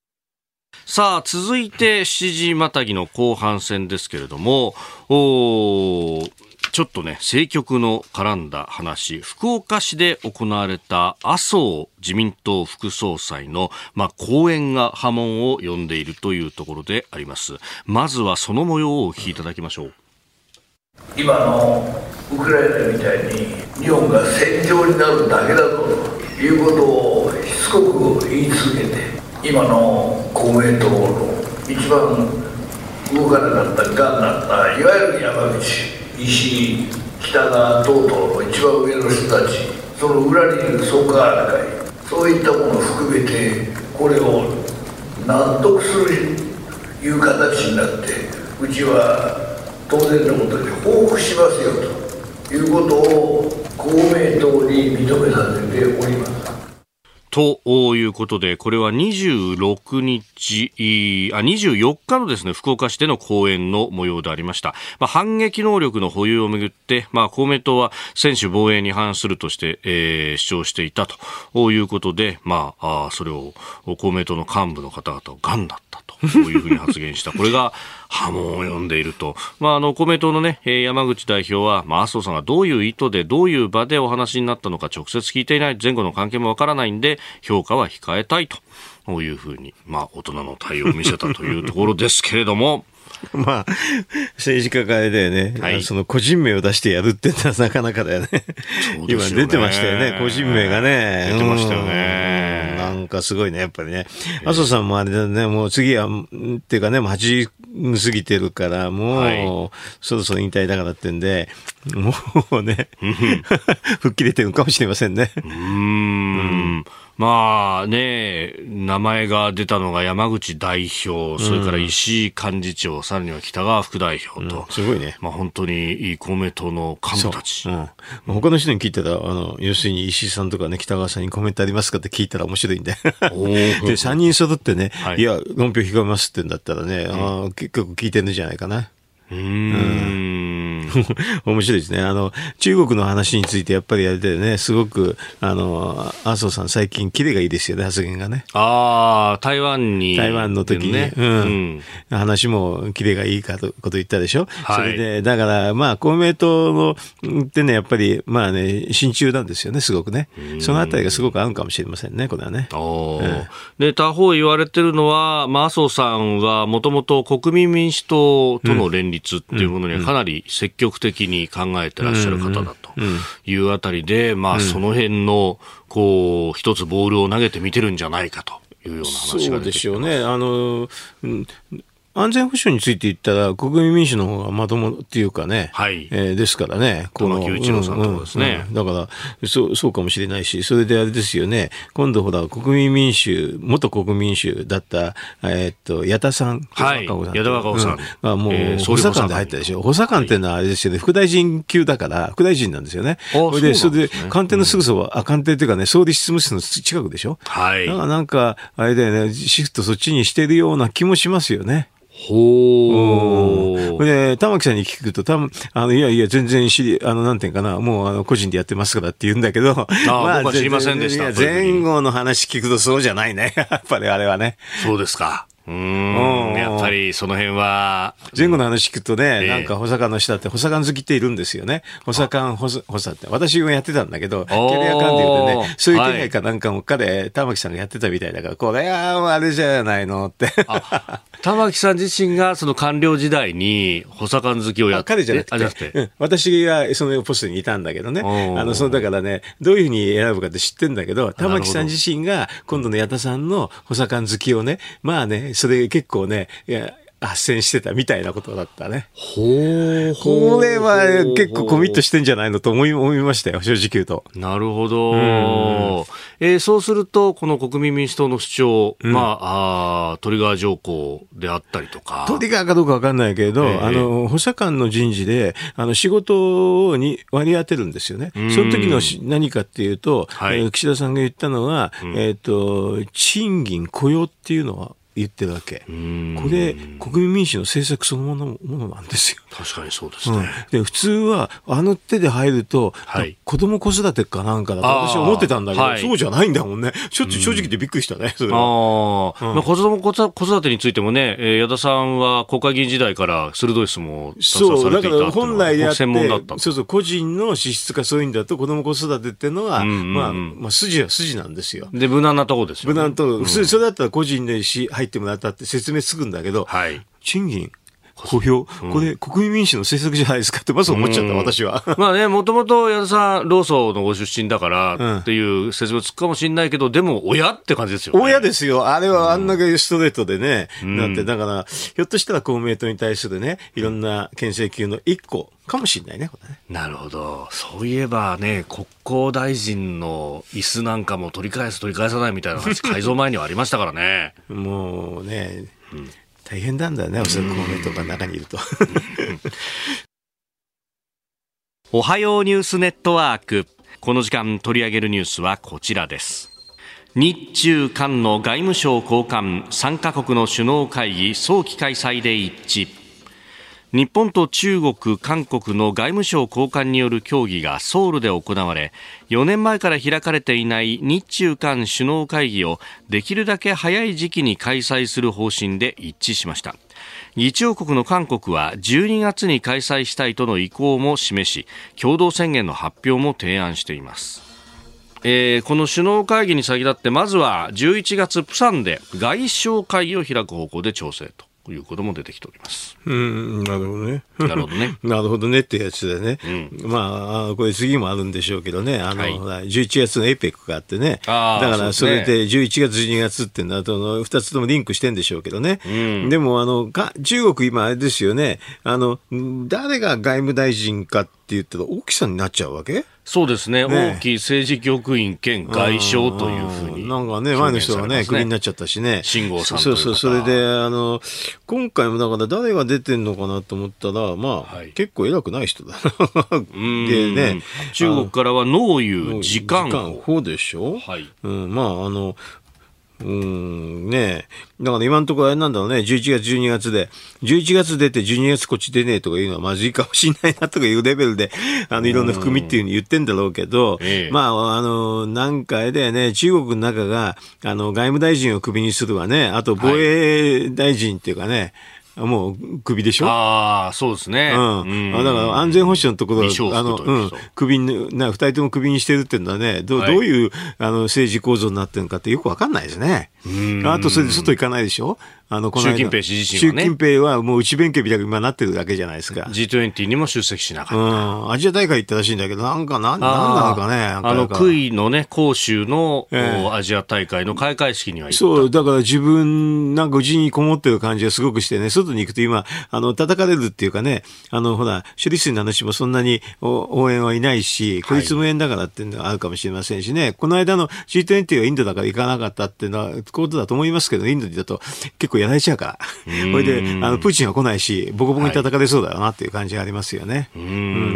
Speaker 1: さあ、続いて7時またぎの後半戦ですけれども、おちょっとね、政局の絡んだ話、福岡市で行われた麻生自民党副総裁の、まあ、講演が波紋を呼んでいるというところであります。まずはその模様をお聞きいただきましょう。
Speaker 4: 今のウクライナみたいに日本が戦場になるだけだということをしつこく言い続けて今の公明党の一番動かなかったがんなったいわゆる山口石井北川等々の一番上の人たちその裏にいる創価会そういったものを含めてこれを納得するという形になってうちは当然のことで報復しますよということを公明党に認めさせております。
Speaker 1: ということで、これは26日、あ、24日のですね、福岡市での講演の模様でありました。まあ、反撃能力の保有をめぐって、まあ、公明党は専守防衛に反するとして、えー、主張していたということで、まあ、あそれを公明党の幹部の方々をガンだこういうふうに発言した。これが波紋を呼んでいると。まあ、あの、公明党のね、山口代表は、まあ、麻生さんがどういう意図で、どういう場でお話になったのか直接聞いていない、前後の関係もわからないんで、評価は控えたいと。いうふうに、まあ、大人の対応を見せたというところですけれども、
Speaker 3: まあ、政治家会だよね、はい、その個人名を出してやるってのはなかなかだよね。ね 今出てましたよね、個人名がね。
Speaker 1: 出てましたよね。
Speaker 3: なんかすごいね、やっぱりね。麻生さんもあれだね、もう次は、っていうかね、もう80過ぎてるから、もう、はい、そろそろ引退だからってんで、もうね、吹っ切れてるかもしれませんね。
Speaker 1: うん。まあね、名前が出たのが山口代表、それから石井幹事長、さらには北川副代表と、
Speaker 3: すごいね。
Speaker 1: まあ本当に公明党の幹部たち。うん、
Speaker 3: 他の人に聞いたら、あの、要するに石井さんとかね、北川さんにコメントありますかって聞いたら面白いんで。で、3人揃ってね、はい、いや、論評控えますってんだったらね、うん、あ結構聞いてるんじゃないかな。うん。面白いですね。あの、中国の話についてやっぱりあれだよね、すごく、あの、麻生さん最近キレがいいですよね、発言がね。
Speaker 1: ああ、台湾に、
Speaker 3: 台湾の時に、ね、うん、うん、話もキレがいいかとこと言ったでしょ。はい、それで、だから、まあ、公明党の、ってね、やっぱり、まあね、親中なんですよね、すごくね。そのあたりがすごく合うかもしれませんね、これはね。
Speaker 1: おうん、で、他方言われてるのは、まあ、麻生さんはもともと国民民主党との連立、立っていうものにはかなり積極的に考えてらっしゃる方だというあたりで、まあ、その辺の、こう、一つボールを投げてみてるんじゃないかというような話が出てきてます。そうで
Speaker 3: すよね。あの、安全保障について言ったら、国民民主の方がまともっていうかね、はい、えー、ですからね、
Speaker 1: この、一郎さんとかですね、
Speaker 3: うんうん、だから、そう、そうかもしれないし、それであれですよね、今度ほら、国民民主、元国民民主だった、えー、っと、矢田さん、
Speaker 1: はい、矢田若夫さん。
Speaker 3: うん、もう、えー、補佐官で入ったでしょ。補佐官っていうのはあれですよね、副大臣級だから、副大臣なんですよね。それで、それで、官邸のすぐそば、あ、官邸っていうかね、総理執務室の近くでしょ。はい。だからなんか、あれだよね、シフトそっちにしてるような気もしますよね。ほう。で、玉木さんに聞くと、たぶん、あの、いやいや、全然知り、あの、なんていうかな、もう、あの、個人でやってますからって言うんだけど、あ
Speaker 1: まあ、僕は知りませんでした。
Speaker 3: 前後の話聞くとそうじゃないね。やっぱりあれはね。
Speaker 1: そうですか。うん、やっぱりその辺は。
Speaker 3: 前後の話聞くとね、えー、なんか補佐官の下って補佐官好きっているんですよね。補佐官補佐、補佐って。私もやってたんだけど、キャリア官で言うとね、そういう手配かなんかも彼、玉木さんがやってたみたいだから、これはあれじゃないのって。
Speaker 1: 玉木さん自身がその官僚時代に補佐官好きをやって
Speaker 3: 彼じゃなくて、うん、私がそのポストにいたんだけどね。あの、そのだからね、どういうふうに選ぶかって知ってんだけど、玉木さん自身が今度の矢田さんの補佐官好きをね、まあね、それ結構ね、いや斡旋してたみたいなことだったね。
Speaker 1: ほ
Speaker 3: これは結構コミットしてんじゃないのと思い思いましたよ、正直言うと。
Speaker 1: なるほど。えー、そうすると、この国民民主党の主張、うん、まああ、トリガー条項であったりとか。
Speaker 3: トリガーかどうかわかんないけど、えー、あの、補佐官の人事で、あの、仕事に割り当てるんですよね。その時の何かっていうと、はい、岸田さんが言ったのは、うん、えっ、ー、と、賃金、雇用っていうのは、言ってるわけ。これ、国民民主の政策そのものものなんですよ。
Speaker 1: 確かにそうですね。うん、
Speaker 3: で普通は、あの手で入ると、はい、子供子育てかなんかだと私は思ってたんだけど、はい、そうじゃないんだもんね。ちょっと正直でびっくりしたね、それは。
Speaker 1: ああ、うん、まあ、子供子育てについてもね、えー、矢田さんは国会議員時代から鋭い質問を
Speaker 3: そう、だから本来であって、ったそうそう、個人の資質かそういうんだと子供子育てっていうのは、うんうんうん、まあ、まあ、筋は筋なんですよ。
Speaker 1: で、無難なところですよ、
Speaker 3: ね。無難と、普通それだったら個人でし入ってもらったって説明つくんだけど、はい、賃金、公表、これ、国民民主の政策じゃないですかって、まず思っちゃった、私は。
Speaker 1: まあね、もともと矢田さん、労組のご出身だからっていう説明つくかもしれないけど、でも、親って感じですよね。
Speaker 3: 親ですよ。あれはあんなけストレートでね、だって、だから、ひょっとしたら公明党に対するね、いろんな牽制球の一個、かもしれないね、ね
Speaker 1: なるほど。そういえばね、国交大臣の椅子なんかも取り返す、取り返さないみたいな話、改造前にはありましたからね。
Speaker 3: もうね、うん大変なんだよね、おそらく公明党が中にいると。
Speaker 1: おはようニュースネットワーク。この時間取り上げるニュースはこちらです。日中韓の外務省高官3カ国の首脳会議早期開催で一致。日本と中国、韓国の外務省高官による協議がソウルで行われ4年前から開かれていない日中韓首脳会議をできるだけ早い時期に開催する方針で一致しました。議長国の韓国は12月に開催したいとの意向も示し共同宣言の発表も提案しています。えー、この首脳会議に先立ってまずは11月プサンで外相会議を開く方向で調整と。いうことも出てきております。
Speaker 3: うん、なるほどね。
Speaker 1: なるほどね。
Speaker 3: なるほどねってやつでね。うん、まあ、これ次もあるんでしょうけどね。あの、はい、11月のエペックがあってね。だからそれで11月、12月ってなとの2つともリンクしてんでしょうけどね。うん、でも、あの、中国今あれですよね。あの、誰が外務大臣かって言ったら大きさになっちゃうわけ？
Speaker 1: そうですね、ね王毅政治局員兼外相というふうに
Speaker 3: なんかね、前の人がね、クビになっちゃったしね、
Speaker 1: 信号さん
Speaker 3: そうそう、それで、あの、今回もだから誰が出てんのかなと思ったら、まあ、はい、結構偉くない人だ
Speaker 1: でね、中国からは農友、時間。時間、
Speaker 3: 法でしょ？はい。うん、まあ、あの、うんねだから今のところあれなんだろうね、11月、12月で、11月出て12月こっち出ねえとかいうのはまずいかもしんないなとかいうレベルで、あの、いろんな含みっていうふうに言ってんだろうけど、まあ、あの、なんかあれだよね、中国の中が、あの、外務大臣をクビにするわね、あと防衛大臣っていうかね、はいもう、首でしょ？
Speaker 1: ああ、そうですね。
Speaker 3: うん。だから安全保障のところは、あの、うん、首に、な、二人とも首にしてるっていうのはね、ど,、うどういう、あの、政治構造になってるのかってよくわかんないですね。あと、それで外行かないでしょ？
Speaker 1: あの、この習近平氏自
Speaker 3: 身は、ね、習近平はもう内弁慶みたいに今なってるだけじゃないですか。
Speaker 1: G20 にも出席しなかった。う
Speaker 3: ん。アジア大会行ったらしいんだけど、なんか、なん、なんなのかね。あ
Speaker 1: の、杭のね、杭州の、えー、アジア大会の開会式には行った。
Speaker 3: そう、だから自分、なんかうちにこもってる感じがすごくしてね、外に行くと今、あの、叩かれるっていうかね、あの、ほら、処理水の話もそんなに応援はいないし、こいつ無縁だからっていうのがあるかもしれませんしね、はい、この間の G20 はインドだから行かなかったっていうのは、ことだと思いますけど、インドだと結構やられちゃうから。それで、あの、プーチンは来ないし、ボコボコに叩かれそうだよなっていう感じがありますよね。はい、う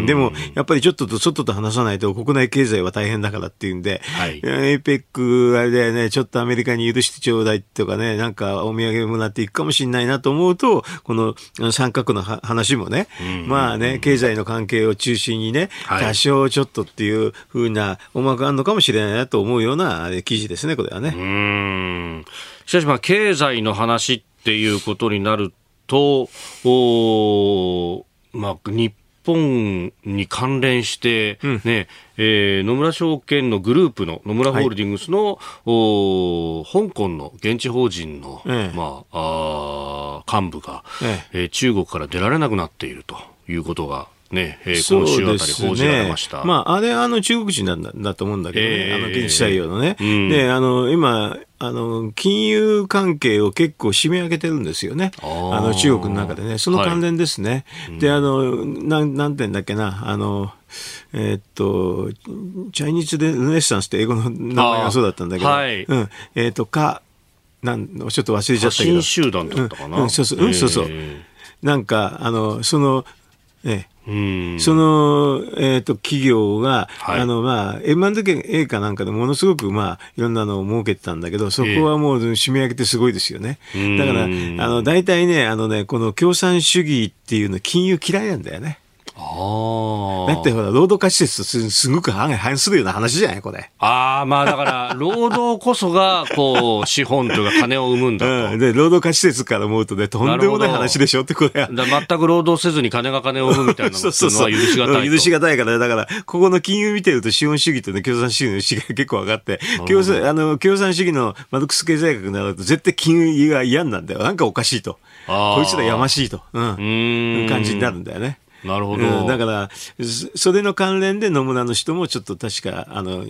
Speaker 3: ん、でも、やっぱりちょっとと外と話さないと国内経済は大変だからっていうんで、はい、 APEC、あれだよね、ちょっとアメリカに許してちょうだいとかね、なんかお土産もらっていくかもしれないなと思うと、この三角の話もね、まあね、経済の関係を中心にね、多少ちょっとっていうふうな思惑があるのかもしれないなと思うような記事ですね、これはね。
Speaker 1: うんしかしまあ経済の話っていうことになると、おまあ、日本に関連して、ね、うん、えー、野村証券のグループの野村ホールディングスの、はい、お香港の現地法人の、ええ、まあ、あ幹部が、ええ。えー、中国から出られなくなっているということがね、えー、今週あたり報じられました。
Speaker 3: ね、まあ、あれ、あの、中国人なんだだと思うんだけどね、えー、あの、現地採用のね。うん、で、あの、今、あの、金融関係を結構締め上げてるんですよね。あの、中国の中でね。その関連ですね。はい、で、あの、なん、なんて言うんだっけな、あの、えー、っと、チャイニーズでルネッサンスって英語の名前がそうだったんだけど、はい、うん。えー、っと、か、なんちょっと忘れちゃったけど。
Speaker 1: 集団だったかな、
Speaker 3: うん、そうそう、うん、そうそう。なんか、あの、その、えその、えっ、ー、と、企業が、はい、あの、まあ、M&A かなんかでものすごく、まあ、いろんなのを設けてたんだけど、そこはもう締め上げてすごいですよね。だから、あの、大体ね、あのね、この共産主義っていうの金融嫌いなんだよね。だってほら、労働価値説とすごく反するような話じゃないこれ。
Speaker 1: ああ、まあだから、労働こそが、こう、資本というか金を生むんだと。
Speaker 3: うん、で、労働価値説から思うとね、とんでもない話でしょってこれ。
Speaker 1: 全く労働せずに金が金を生むみたいなのは許しがたい
Speaker 3: 許しがたいから、だから、ここの金融見てると資本主義とね、共産主義の違いが結構分かって、共産、あの、共産主義のマルクス経済学になると絶対金融が嫌なんだよ。なんかおかしいと。こいつらやましいと。うん。感じになるんだよね。
Speaker 1: なるほど、
Speaker 3: うん、だから、それの関連で野村の人もちょっと確か、あの、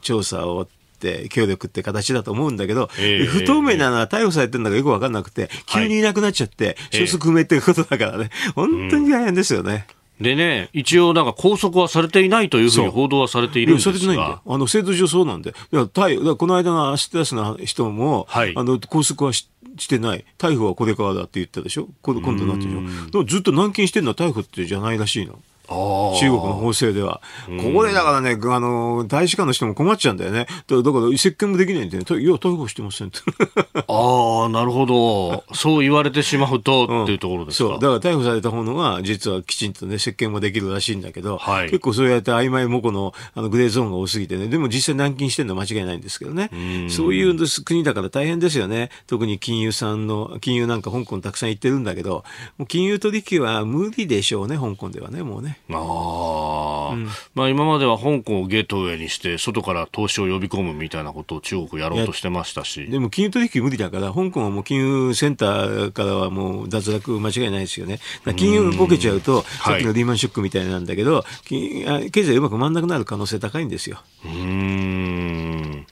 Speaker 3: 調査をって協力って形だと思うんだけど、えー、不透明なのは逮捕されてるんだかよく分かんなくて、急にいなくなっちゃって、消息不明っていうことだからね、本当に大変ですよね。
Speaker 1: でね、一応、なんか拘束はされていないというふうに報道はされているんですが。されてないん
Speaker 3: だあの、制度上そうなんで。いや、逮この間のアステラスの人も、はい、あの、拘束はししてない。逮捕はこれからだって言ったでしょ今度なってるでしょずっと軟禁してるのは逮捕ってじゃないらしいの。中国の法制では。ここでだからね、あの、大使館の人も困っちゃうんだよね。だから接見もできないんでね、いや、逮捕してませんって。
Speaker 1: ああ、なるほど。そう言われてしまうと、っていうところですか、
Speaker 3: そう。だから逮捕された方のが、実はきちんとね、接見もできるらしいんだけど、はい、結構そうやって曖昧模倣のあのグレーゾーンが多すぎてね、でも実際軟禁してるのは間違いないんですけどね。うそういう国だから大変ですよね。特に金融さんの、金融なんか香港たくさん行ってるんだけど、もう金融取引は無理でしょうね、香港ではね、もうね。
Speaker 1: あ、うん、まあ今までは香港をゲートウェイにして、外から投資を呼び込むみたいなことを中国やろうとしてましたし。
Speaker 3: でも金融取引無理だから、香港はもう金融センターからはもう脱落間違いないですよね。金融ボケちゃうと、さっきのリーマンショックみたいなんだけど、はい、経済うまく回んなくなる可能性高いんですよ。うん。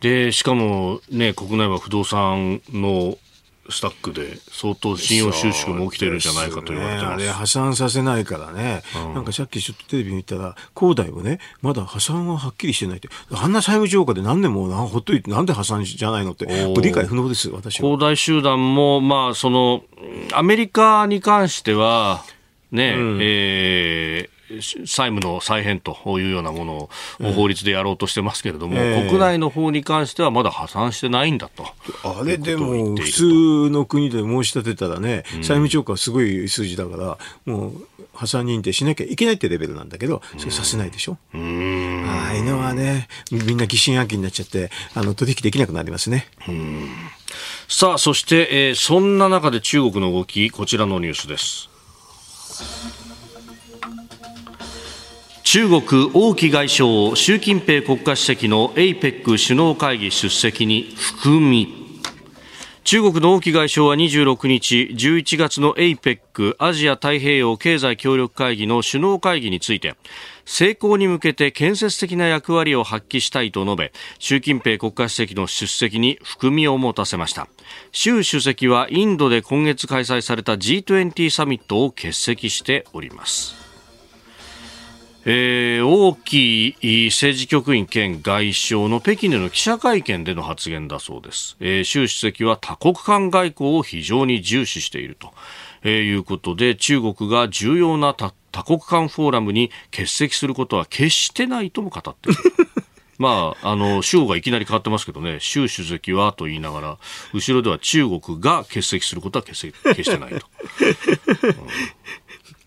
Speaker 1: で、しかもね、国内は不動産のスタックで相当信用収縮も起きてるんじゃないかと言われてます、ね、あれ
Speaker 3: 破産させないからね、うん、なんかさっきちょっとテレビ見たら恒大はねまだ破産ははっきりしてないって。あんな債務超過で何年もなほっといてなんで破産じゃないのって理解不能です私
Speaker 1: は。恒大集団もまあそのアメリカに関してはね、うん、えー債務の再編というようなものを法律でやろうとしてますけれども、えー、国内の方に関してはまだ破産してないんだと。
Speaker 3: あれでも、普通の国で申し立てたらね、債務超過はすごい数字だから、もう破産認定しなきゃいけないってレベルなんだけど、それさせないでしょ。うん。ああいうのはね、みんな疑心暗鬼になっちゃって、あの、取引できなくなりますね。うん。
Speaker 1: さあ、そして、えー、そんな中で中国の動き、こちらのニュースです。中国王毅外相習近平国家主席の APEC 首脳会議出席に含み中国の王毅外相は26日11月の APEC アジア太平洋経済協力会議の首脳会議について成功に向けて建設的な役割を発揮したいと述べ習近平国家主席の出席に含みを持たせました。習主席はインドで今月開催された G20 サミットを欠席しております。えー、王毅政治局員兼外相の北京での記者会見での発言だそうです、えー、習主席は多国間外交を非常に重視していると、えー、いうことで中国が重要な多国間フォーラムに欠席することは決してないとも語っている。まあ、あの、主語がいきなり変わってますけどね、習主席はと言いながら、後ろでは中国が欠席することは決してないと。うん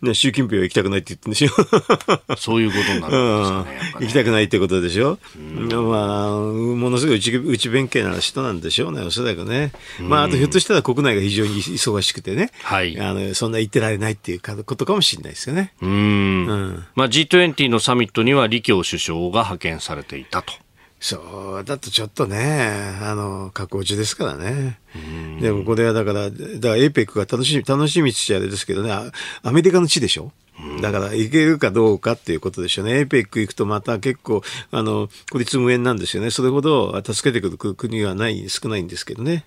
Speaker 3: ね、習近平は行きたくないって言ってるんでし
Speaker 1: ょ。そういうことになるんですかね。
Speaker 3: ね。行きたくないってことでしょ、うん、まあ、ものすごい内内弁慶な人なんでしょうね、おそらくね。まあ、あとひょっとしたら国内が非常に忙しくてね、はい、あのそんな言ってられないっていうことかもしれないですよね。うん。う
Speaker 1: ん、まあ、G20 のサミットには李強首相が派遣されていたと。
Speaker 3: そうだとちょっとね、あの、加工中ですからね。でもこれはだから、だから APEC が楽しみ、楽しみっちゃあれですけどね、アメリカの地でしょ？だから行けるかどうかっていうことでしょうね。エペック行くとまた結構、あの、孤立無縁なんですよね。それほど助けてくる国はない、少ないんですけどね。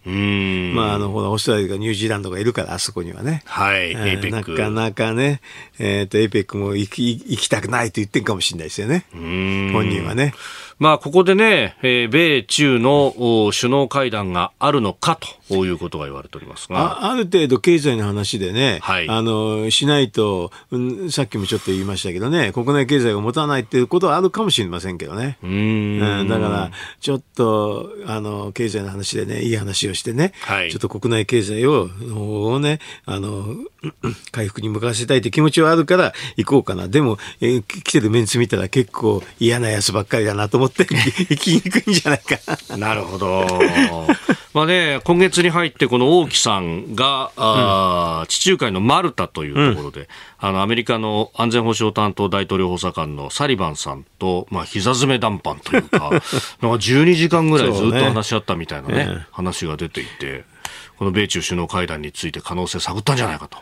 Speaker 3: まあ、あの、ほら、オーストラリアがニュージーランドがいるから、あそこにはね。
Speaker 1: はい、
Speaker 3: エペック。なかなかね、えっ、ー、と、エペックも行き、行きたくないと言ってるかもしれないですよね。本人はね。
Speaker 1: まあ、ここでね、えー、米中の首脳会談があるのかと。ということが言われておりますが。
Speaker 3: あある程度経済の話でね、はい、あの、しないと、うん、さっきもちょっと言いましたけどね、国内経済が持たないっていうことはあるかもしれませんけどね。うんうん、だから、ちょっと、あの、経済の話でね、いい話をしてね、はい、ちょっと国内経済を、をね、あの、回復に向かわせたいって気持ちはあるから行こうかな。でも、えー、来てるメンツ見たら結構嫌なやつばっかりだなと思って 行きにくいんじゃないか
Speaker 1: な。なるほど。まあね、今月に入ってこの王毅さんが、あうん、地中海のマルタというところで、うん、あの、アメリカの安全保障担当大統領補佐官のサリバンさんと、まあ、膝詰め談判というか、なんか12時間ぐらいずっと話し合ったみたいなね、ね話が出ていて、この米中首脳会談について可能性探ったんじゃないかと。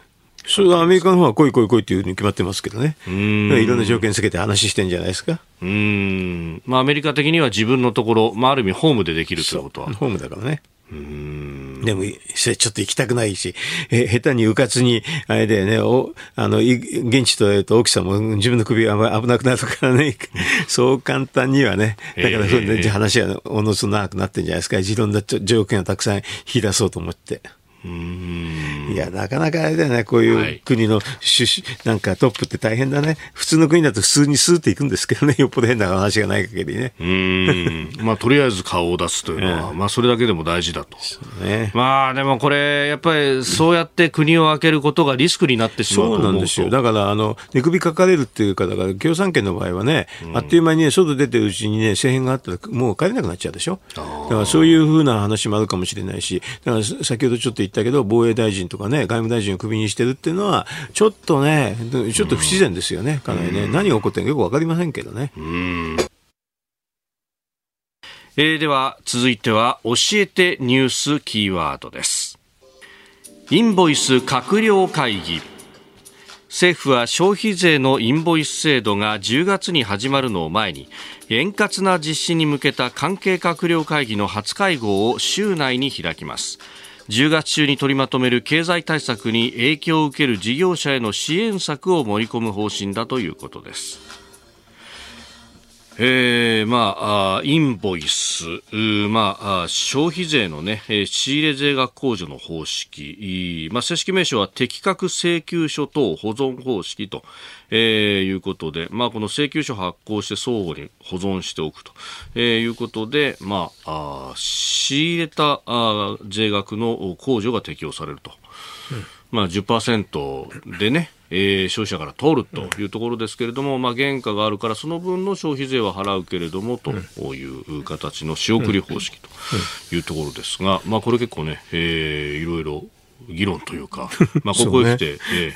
Speaker 3: それはアメリカの方は来い来い来いっていうふうに決まってますけどね。いろんな条件つけて話してんじゃないですか。
Speaker 1: うん。まあアメリカ的には自分のところ、まあある意味ホームでできるということは。
Speaker 3: ホームだからね。うんでも、ちょっと行きたくないし、え下手にうかつに、あれだよね、おあの、現地と、えっと、奥さんも自分の首が危なくなるからね、そう簡単にはね、だからそれで話がおのず長くなってんじゃないですか。いろんな条件をたくさん引き出そうと思って。いや、なかなかあれだよね、こういう国の首、はい、なんかトップって大変だね。普通の国だと普通にスーっていくんですけどね、よっぽど変な話がない限りね。う
Speaker 1: ん。まあ、とりあえず顔を出すというのは、まあ、それだけでも大事だと。ね、まあ、でもこれ、やっぱりそうやって国を開けることがリスクになってしまう
Speaker 3: とそうなんですよ。だから、あの、寝首かかれるっていうか、だから、共産圏の場合はね、うん、あっという間にね、外出てるうちにね、政変があったら、もう帰れなくなっちゃうでしょ。だからそういうふうな話もあるかもしれないし、だから先ほどちょっと言ったけど、防衛大臣とかね、外務大臣をクビにしてるっていうのは、ちょっとね、ちょっと不自然ですよね、かなりね。何が起こってるのかよくわかりませんけどね。
Speaker 1: えー、では続いては教えてニュースキーワードです。インボイス閣僚会議。政府は消費税のインボイス制度が10月に始まるのを前に円滑な実施に向けた関係閣僚会議の初会合を週内に開きます10月中に取りまとめる経済対策に影響を受ける事業者への支援策を盛り込む方針だということです。えー、まあ、インボイス、まあ、消費税のね、仕入れ税額控除の方式、まあ、正式名称は適格請求書等保存方式と、えー、いうことで、まあ、この請求書発行して相互に保存しておくと、えー、いうことで、まあ、あ仕入れたあ税額の控除が適用されると。うん。まあ10%でね、えー、消費者から取るというところですけれども、まあ、原価があるからその分の消費税は払うけれどもという形の仕送り方式というところですが、まあ、これ結構ね、えー、いろいろ議論というか、まあ、ここへ来て、ねえー、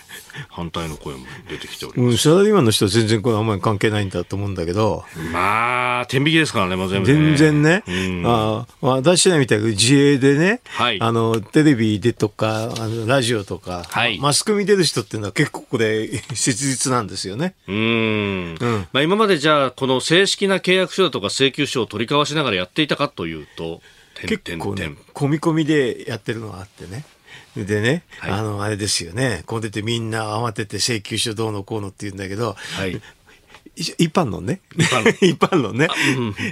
Speaker 1: 反対の声も出てきております。
Speaker 3: サラリーマンの人は全然これあんまり関係ないんだと思うんだけど。
Speaker 1: まあ、天引きですからね、まあ、全
Speaker 3: 部、ね、全然ね。うん、あ私らみたいに自営でね、はい、あの、テレビでとか、あのラジオとか、はい、マスコミ出る人っていうのは結構これ、切実なんですよね。
Speaker 1: うん。うん、まあ、今までじゃあ、この正式な契約書だとか請求書を取り交わしながらやっていたかというと、
Speaker 3: 結構ね、込み込みでやってるのがあってね。でね、はい、あの、あれですよね、こう出てみんな慌てて請求書どうのこうのって言うんだけど、はい、一般論ね。一般論。ね。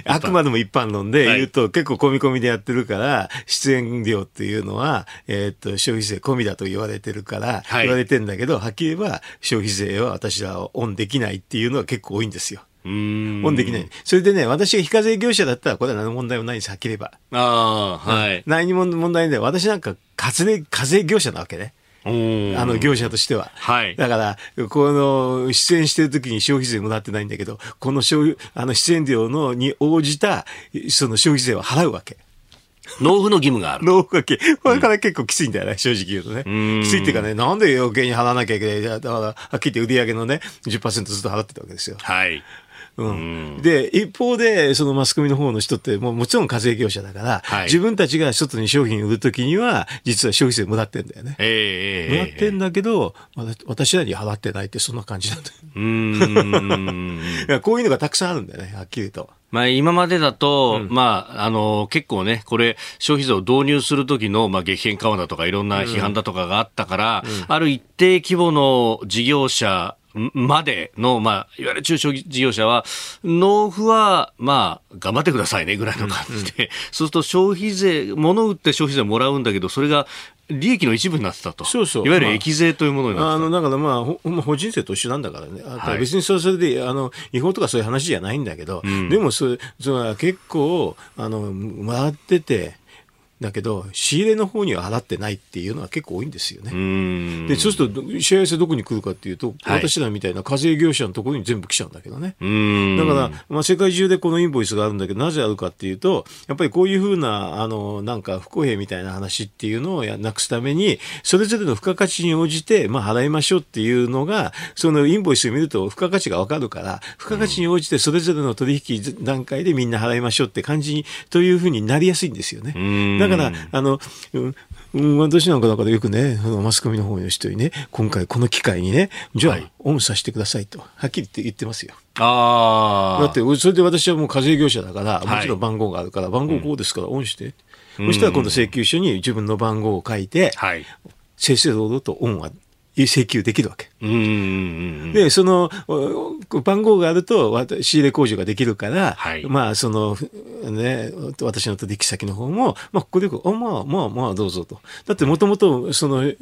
Speaker 3: あくまでも一般論で言うと、はい、結構込み込みでやってるから、出演料っていうのは、えー、っと、消費税込みだと言われてるから、はい、言われてんだけど、はっきり言えば消費税は私はオンできないっていうのは結構多いんですよ。オンできない。それでね、私が非課税業者だったら、これは何の問題もないんです、はっきり言えば。
Speaker 1: ああ、はい。
Speaker 3: 何にも問題ない。私なんか課税、課税業者なわけね。あの業者としては。はい。だから、この出演してる時に消費税もらってないんだけど、この消あの出演料のに応じたその消費税を払うわけ。
Speaker 1: 納付の義務がある。
Speaker 3: 納付がけ、これから結構きついんだよね、うん、正直言うとね。きついっていうかね、なんで余計に払わなきゃいけない。だから、はっきり言って売り上げのね、10%ずっと払ってたわけですよ。はい。うん、で、一方で、そのマスコミの方の人って、もうもちろん課税業者だから、はい、自分たちが外に商品を売るときには、実は消費税もらってんだよね。えー、もらってんだけど、私らに払ってないって、そんな感じなんだよ。うん。こういうのがたくさんあるんだよね、はっきりと。
Speaker 1: まあ、今までだと、うん、まあ、あの、結構ね、これ、消費税を導入するときの、まあ、激変緩和だとか、いろんな批判だとかがあったから、うん、ある一定規模の事業者までの、まあ、いわゆる中小事業者は、納付は、まあ、頑張ってくださいねぐらいの感じで、うんうん、そうすると消費税、物売って消費税もらうんだけど、それが利益の一部になってたと。そうそう。いわゆる益税というものになってた。まあ、あの、
Speaker 3: だからまあ、法人税と一緒なんだからね。はい、別にそれそれで、あの、違法とかそういう話じゃないんだけど、うん、でもそれ、それは結構、あの、回ってて、だけど、仕入れの方には払ってないっていうのは結構多いんですよね。で、そうすると、しわせどこに来るかっていうと、はい、私らみたいな課税業者のところに全部来ちゃうんだけどね。だから、まあ、世界中でこのインボイスがあるんだけど、なぜあるかっていうと、やっぱりこういうふうな、あの、なんか不公平みたいな話っていうのをなくすために、それぞれの付加価値に応じて、まあ、払いましょうっていうのが、そのインボイスを見ると付加価値がわかるから、付加価値に応じてそれぞれの取引段階でみんな払いましょうって感じに、というふうになりやすいんですよね。だから、あの、うん、私なんかなんかでよくね、マスコミの方の人にね、今回この機会にね、じゃあ、はい、オンさせてくださいと、はっきり言ってますよ。ああ。だって、それで私はもう課税業者だから、もちろん番号があるから、番号こうですから、オンして。うん、そしたら今度請求書に自分の番号を書いて、はい、正々堂々とオンは請求できるわけ。で、その番号があると仕入れ控除ができるから、はい、まあ、その、ね、私の取引先の方も、まあ、ここで、あ、まあ、まあ、まあ、どうぞと。だって、もともと、その、売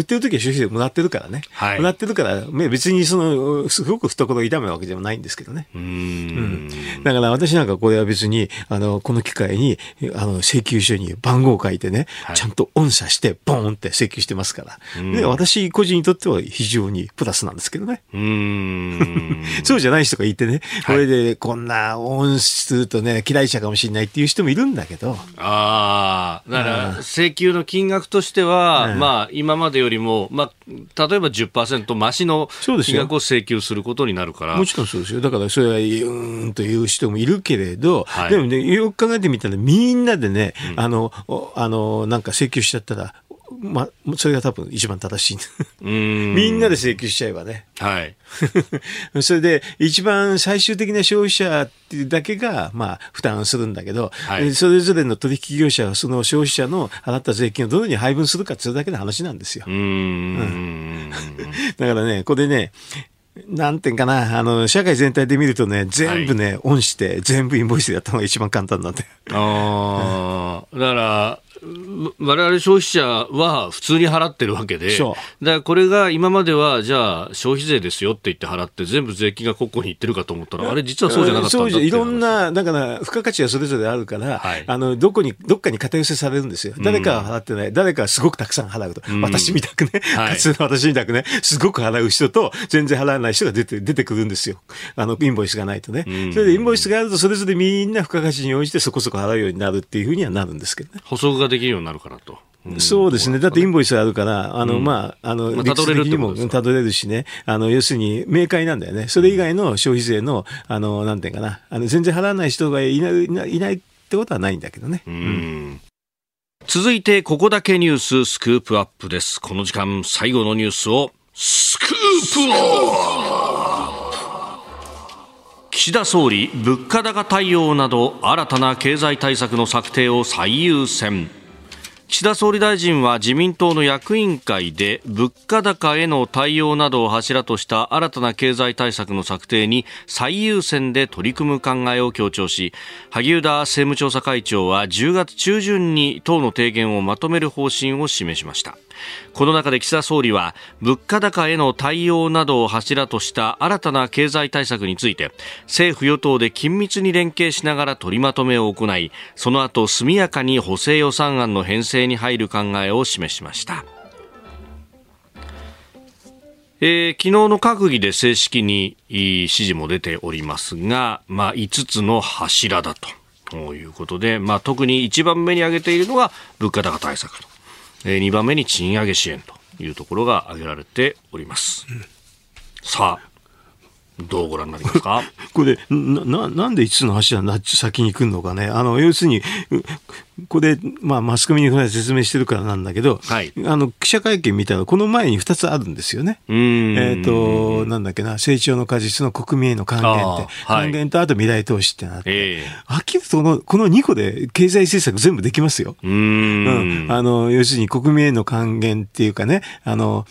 Speaker 3: ってる時は消費税もらってるからね。はい、もらってるから、別に、その、すごく懐痛めわけでもないんですけどね。うん,、だから、私なんかこれは別に、あの、この機会に、あの、請求書に番号を書いてね、はい、ちゃんと音叉して、ボーンって請求してますから。で、私個人にとっては非常にプラスなんですけどね。うん。そうじゃない人がいてね、これでこんな音質とね、嫌い者かもしれないっていう人もいるんだけど。
Speaker 1: ああ、だから、請求の金額としては、うん、まあ、今までよりも、まあ、例えば10%増しの金額を請求することになるから。
Speaker 3: もちろんそうですよ。だから、それは、うーんという人もいるけれど、はい、でもね、よく考えてみたら、みんなでね、うん、あの、あの、なんか請求しちゃったら、まあ、それが多分一番正しい。みんなで請求しちゃえばね。はい。それで、一番最終的な消費者っていうだけが、まあ、負担するんだけど、はい、それぞれの取引業者はその消費者の払った税金をどのように配分するかっていうだけの話なんですよ。うん。だからね、これね、なんていうかな、あの、社会全体で見るとね、全部ね、はい、オンして、全部インボイスでやった方が一番簡単なんで。
Speaker 1: ああ、だから、我々消費者は普通に払ってるわけで、だからこれが今までは、じゃあ消費税ですよって言って払って、全部税金が国庫に行ってるかと思ったら、あれ、実はそうじゃなかったんだ
Speaker 3: いろんな、だから付加価値はそれぞれあるから、はい、あのどこに、どっかに肩寄せされるんですよ。誰かは払ってない、誰かはすごくたくさん払うと、うん、私みたくね、普通の私みたくね、すごく払う人と、全然払わない人が出て出てくるんですよ。あのインボイスがないとね。うん、それでインボイスがあると、それぞれみんな付加価値に応じてそこそこ払うようになるっていうふうにはなるんですけどね。
Speaker 1: 補足ができるようになるからと。
Speaker 3: そうですね。だってインボイスあるから、あの、うん、まあ、あの、理屈的にもたどれるしね、あの、要するに、明快なんだよね。それ以外の消費税の、あの、なんていうかな、あの、全然払わない人がいない、いないいないってことはないんだけどね。うん、
Speaker 1: 続いて、ここだけニューススクープアップです。この時間、最後のニュースを、スクープアップ岸田総理、物価高対応など新たな経済対策の策定を最優先。岸田総理大臣は自民党の役員会で物価高への対応などを柱とした新たな経済対策の策定に最優先で取り組む考えを強調し萩生田政務調査会長は10月中旬に党の提言をまとめる方針を示しました。この中で岸田総理は物価高への対応などを柱とした新たな経済対策について政府与党で緊密に連携しながら取りまとめを行いその後速やかに補正予算案の編成に入る考えを示しました。えー、昨日の閣議で正式に指示も出ておりますが、まあ、5つの柱だということで、まあ、特に一番目に挙げているのが物価高対策と。え2番目に賃上げ支援というところが挙げられております。うん、さあ、どうご覧になりますか？
Speaker 3: これな、な、なんで5つの柱な先に来るのかね。あの、要するに、これ、まあ、マスコミに説明してるからなんだけど、はい、あの、記者会見見たら、この前に2つあるんですよね。えっ、ー、と、なんだっけな、成長の果実の国民への還元って、はい、還元とあと未来投資ってなって、えー、きりとこの、この2個で経済政策全部できますよ。うん,、あの、要するに国民への還元っていうかね、あの、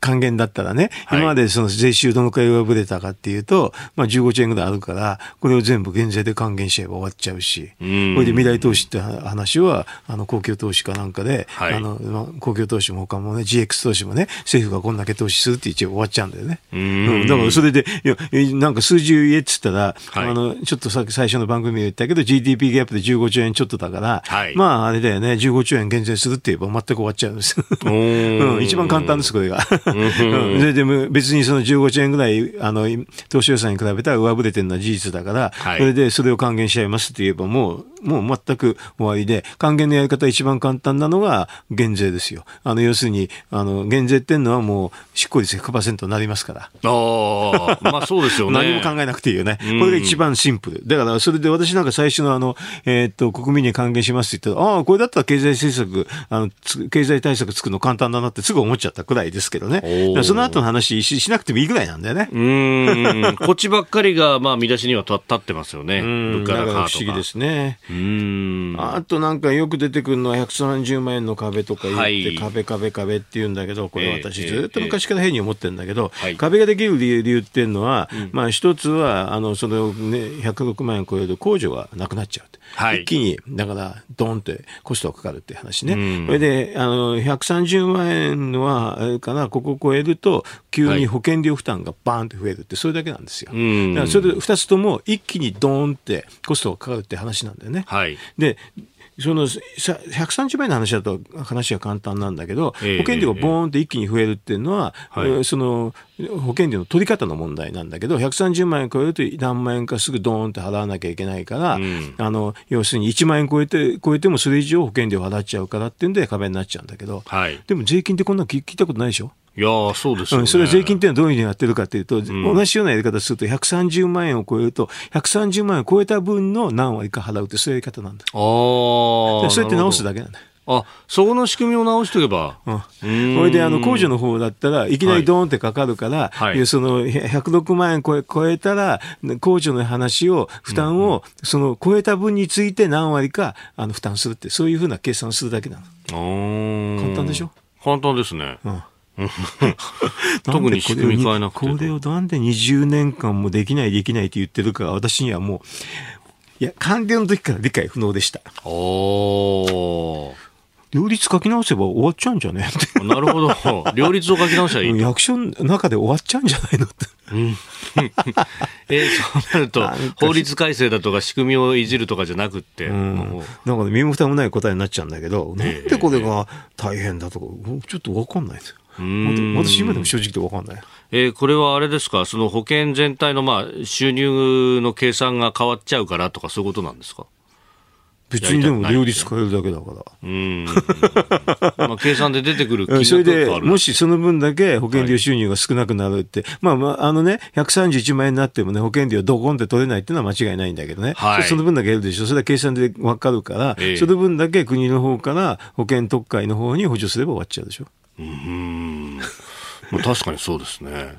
Speaker 3: 還元だったらね、はい、今までその税収どのくらい上振れたかっていうと、まあ15兆円ぐらいあるから、これを全部減税で還元しちゃえば終わっちゃうし、これで未来投資って話は、あの、公共投資かなんかで、はい、あの、まあ、公共投資も他もね、GX 投資もね、政府がこんだけ投資するって一応終わっちゃうんだよね。うん,、だからそれで、いや、なんか数字言えっつったら、はい、あの、ちょっとさっき最初の番組で言ったけど、GDP ギャップで15兆円ちょっとだから、はい、まああれだよね、15兆円減税するって言えば全く終わっちゃうんです。うん、一番簡単です、これが。うん、でも別にその15兆円ぐらい、あの、投資予算に比べたら上振れてるのは事実だから、はい、それでそれを還元しちゃいますって言えばもう、もう全く終わりで、還元のやり方一番簡単なのが減税ですよ。あの、要するに、あの、減税っていうのはもう執行率100%になりますから。あ
Speaker 1: あ、まあそうですよね。
Speaker 3: 何も考えなくていいよね。これが一番シンプル。だから、それで私なんか最初のあの、えー、っと、国民に還元しますって言ったら、ああ、これだったら経済政策、あの、経済対策作るの簡単だなってすぐ思っちゃったくらいですけどね。その後の話しなくてもいいぐらいなんだよね。
Speaker 1: うん。こっちばっかりが、まあ見出しには立ってますよね。物
Speaker 3: 価高とか。不思議ですね。うん。あとなんかよく出てくるのは130万円の壁とか言って、はい、壁壁壁って言うんだけど、これ私ずっと昔から変に思ってるんだけど、えーえー、壁ができる理由っていうのは、まあ一つは、あの、そのね、106万円超える控除がなくなっちゃう。はい、一気に、だから、ドンってコストがかかるって話ね。うん、それで、あの、130万円のは、あれかな、ここを超えると、急に保険料負担がバーンって増えるって、それだけなんですよ。だからそれで2つとも一気にドーンってコストがかかるって話なんだよね。はい、でその130万円の話だと話は簡単なんだけど、保険料がボーンって一気に増えるっていうのは、その保険料の取り方の問題なんだけど、130万円超えると何万円かすぐドーンって払わなきゃいけないから、うん、あの要するに1万円超えて超えてもそれ以上保険料払っちゃうからっていうんで壁になっちゃうんだけど、はい、でも税金ってこんなの聞いたことないでしょ？
Speaker 1: いやそうです、ねう
Speaker 3: ん、それは税金っていうのはどういうふうにやってるかというと、うん、同じようなやり方すると、130万円を超えると、130万円を超えた分の何割か払うって、そういうやり方なんだ。ああ。そうやって直すだけなんだよ。
Speaker 1: あそこの仕組みを直しておけば。
Speaker 3: うん。それで、あの、控除の方だったらいきなりドーンってかかるから、はい、その、106万円超え超えたら、控除の話を、負担を、その、超えた分について何割か、あの、負担するって、そういうふうな計算をするだけなの。簡単でしょ？
Speaker 1: 簡単ですね。うん。特に仕組み変えなく
Speaker 3: てこれをなんで20年間もできないできないって言ってるか私にはもういや官僚の時から理解不能でしたお両立書き直せば終わっちゃうんじゃね
Speaker 1: なるほど。両立を書き直したらいい。
Speaker 3: 役所の中で終わっちゃうんじゃないのって。うん、
Speaker 1: えー、そうなると、法律改正だとか仕組みをいじるとかじゃなくって。うん、
Speaker 3: なんか、ね、身も蓋もない答えになっちゃうんだけど、なんでこれが大変だとか、ちょっとわかんないですよ。私、今でも正直で分かんない。
Speaker 1: えー、これはあれですか、その保険全体のまあ収入の計算が変わっちゃうからとか、そういうことなんですか？
Speaker 3: 別にでも両立変えるだけだから。うん。
Speaker 1: まあ、計算で出てくる
Speaker 3: 金額それで、もしその分だけ保険料収入が少なくなるって、はい、まあまあ、あのね、131万円になってもね、保険料ドコンって取れないっていうのは間違いないんだけどね。はい、その分だけ減るでしょ。それは計算でわかるから、えー、その分だけ国の方から保険特会の方に補助すれば終わっちゃうでしょ。うん。
Speaker 1: まあ、確かにそうですね。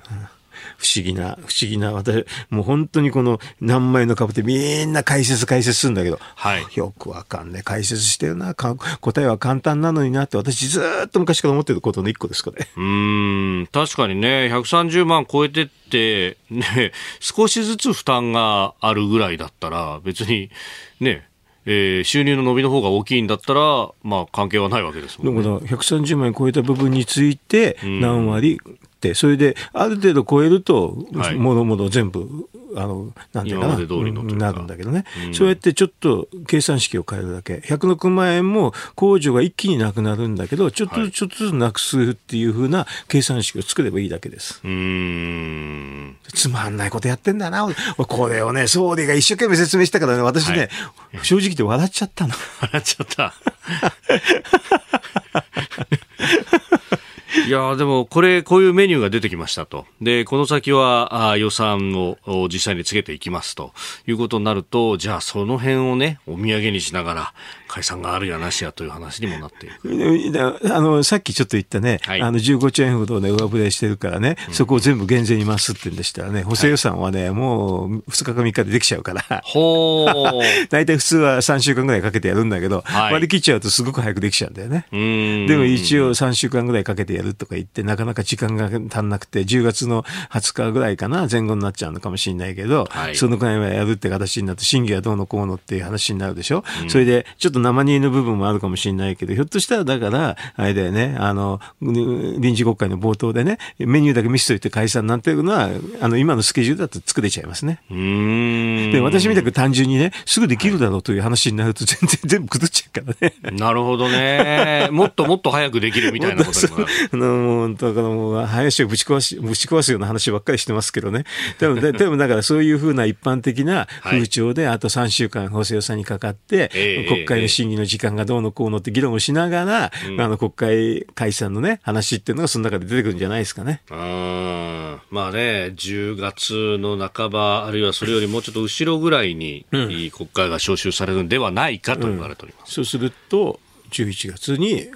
Speaker 3: 不思議な、不思議な、私、もう本当にこの何枚の株ってみんな解説解説するんだけど、はい、よくわかんね解説してるな、答えは簡単なのになって私ずっと昔から思ってることの一個ですかね。
Speaker 1: うん、確かにね、130万超えてって、ね、少しずつ負担があるぐらいだったら、別に、ね、えー、収入の伸びの方が大きいんだったら、まあ、関係はないわけですもんね。だから
Speaker 3: 130万円超えた部分について、何割、ってそれである程度超えると、もろもろ全部あのなんていうかな。なるんだけどね、うん、そうやってちょっと計算式を変えるだけ。106万円も控除が一気になくなるんだけどちょっとちょっとずつなくすっていうふうな計算式を作ればいいだけです。うん。つまんないことやってんだな。これをね総理が一生懸命説明したからね私ね、はい、正直言って笑っちゃったの。
Speaker 1: 笑っちゃった。いやでもこれ、こういうメニューが出てきましたと。で、この先はあ予算を実際につけていきますということになると、じゃあその辺をね、お土産にしながら、解散があるやなしやという話にもなってい
Speaker 3: く。あの、さっきちょっと言ったね、はい、あの15兆円ほどね、上振れしてるからね、うん、そこを全部減税に回すってんでしたらね、補正予算はね、はい、もう2日か3日でできちゃうから。ほ 大体普通は3週間ぐらいかけてやるんだけど、はい、割り切っちゃうとすごく早くできちゃうんだよね。でも一応3週間ぐらいかけてやるとか言って、なかなか時間が足んなくて、10月の20日ぐらいかな、前後になっちゃうのかもしれないけど、はい、そのくらいはやるって形になって、審議はどうのこうのっていう話になるでしょ。うん、それで、ちょっと生煮えの部分もあるかもしれないけど、ひょっとしたらだから、あれだよね、あの、臨時国会の冒頭でね、メニューだけ見せといて解散なんていうのは、あの、今のスケジュールだと作れちゃいますね。で、私みたく単純にね、すぐできるだろうという話になると全然全部崩っちゃうからね。
Speaker 1: なるほどね。もっともっと早くできるみたいなことにもなる。あの、
Speaker 3: もう、だからもう、林をぶち壊し、ぶち壊すような話ばっかりしてますけどね。でも、でもだからそういうふうな一般的な風潮で、あと3週間法制予算にかかって、国会の審議の時間がどうのこうのって議論をしながら、あの国会解散のね、話っていうのがその中で出てくるんじゃないですかね。
Speaker 1: あまあね、10月の半ば、あるいはそれよりもうちょっと後ろぐらいに、国会が召集されるんではないかと言われております。
Speaker 3: そうすると、11月に、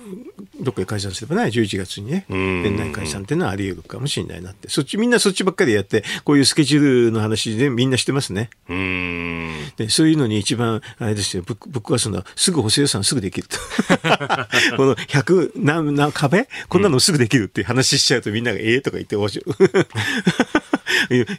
Speaker 3: どっかで解散すればね、11月にね、年内解散っていうのはあり得るかもしれないなって。そっち、みんなそっちばっかりやって、こういうスケジュールの話でみんなしてますね。でそういうのに一番、あれですよ、僕はその、すぐ補正予算すぐできると。この100何、何、壁？こんなのすぐできるっていう話しちゃうとみんながええとか言って面白い。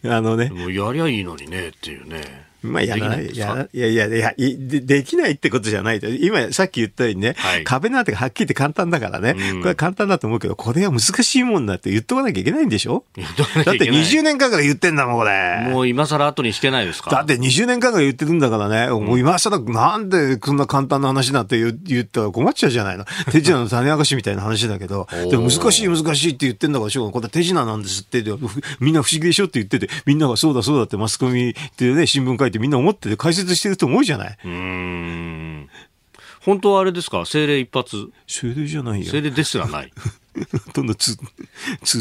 Speaker 3: あのね。
Speaker 1: もうやりゃいいのにねっていうね。
Speaker 3: まあ、やらない。いや、いやいやいやで、できないってことじゃないと。今、さっき言ったようにね、はい、壁なんてはっきり言って簡単だからね、うん、これは簡単だと思うけど、これは難しいもんだって言っとかなきゃいけないんでしょ？だって20年間から言ってんだもん、これ。
Speaker 1: もう今更後にしてないですか？
Speaker 3: だって20年間から言ってるんだからね、うん、もう今更なんでこんな簡単な話なんて言ったら困っちゃうじゃないの。手品の種明かしみたいな話だけど、でも難しい難しいって言ってんだからしょう。がこれは手品なんですって、みんな不思議でしょって言ってて、みんながそうだそうだってマスコミってね、新聞書いてみんな思ってて、解説してると思うじゃない。うん。
Speaker 1: 本当はあれですか？精霊一発。
Speaker 3: 精霊じゃないよ。
Speaker 1: 精霊ですらない。
Speaker 3: どんどん通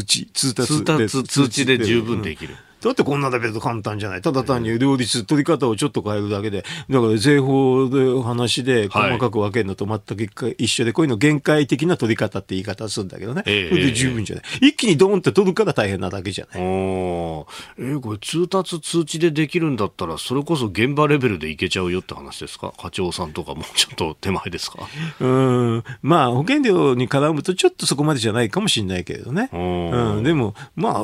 Speaker 3: 知、通達
Speaker 1: 通達通知で十分できる。
Speaker 3: だってこんなだけど簡単じゃない。ただ単に両立、取り方をちょっと変えるだけで。だから税法で話で細かく分けるのと全く一緒で、こういうの限界的な取り方って言い方するんだけどね。えー、それで十分じゃない。一気にドーンって取るから大変なだけじゃない。
Speaker 1: おえー、これ通達通知でできるんだったら、それこそ現場レベルでいけちゃうよって話ですか？課長さんとかも ちょっと手前ですか？
Speaker 3: うん。まあ保険料に絡むとちょっとそこまでじゃないかもしれないけれどね。うん。でも、まあ、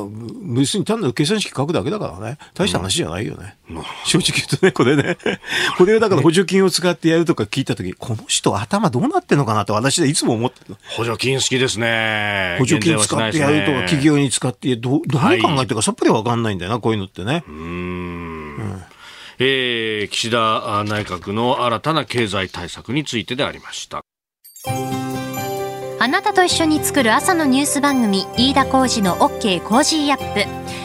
Speaker 3: 別に単なる計算式書くだけだからね。大した話じゃないよね。うん、正直言うとね、これね。これをだから補助金を使ってやるとか聞いたとき、この人頭どうなってんのかなって私はいつも思ってる
Speaker 1: 補助金好きですね。
Speaker 3: 補助金使ってやるとか、企業に使ってど、どう考えてるかさっぱりわかんないんだよな、こういうのってね。うん
Speaker 1: うんえー、岸田内閣の新たな経済対策についてでありました。
Speaker 2: あなたと一緒に作る朝のニュース番組飯田浩司の OK コージーアップ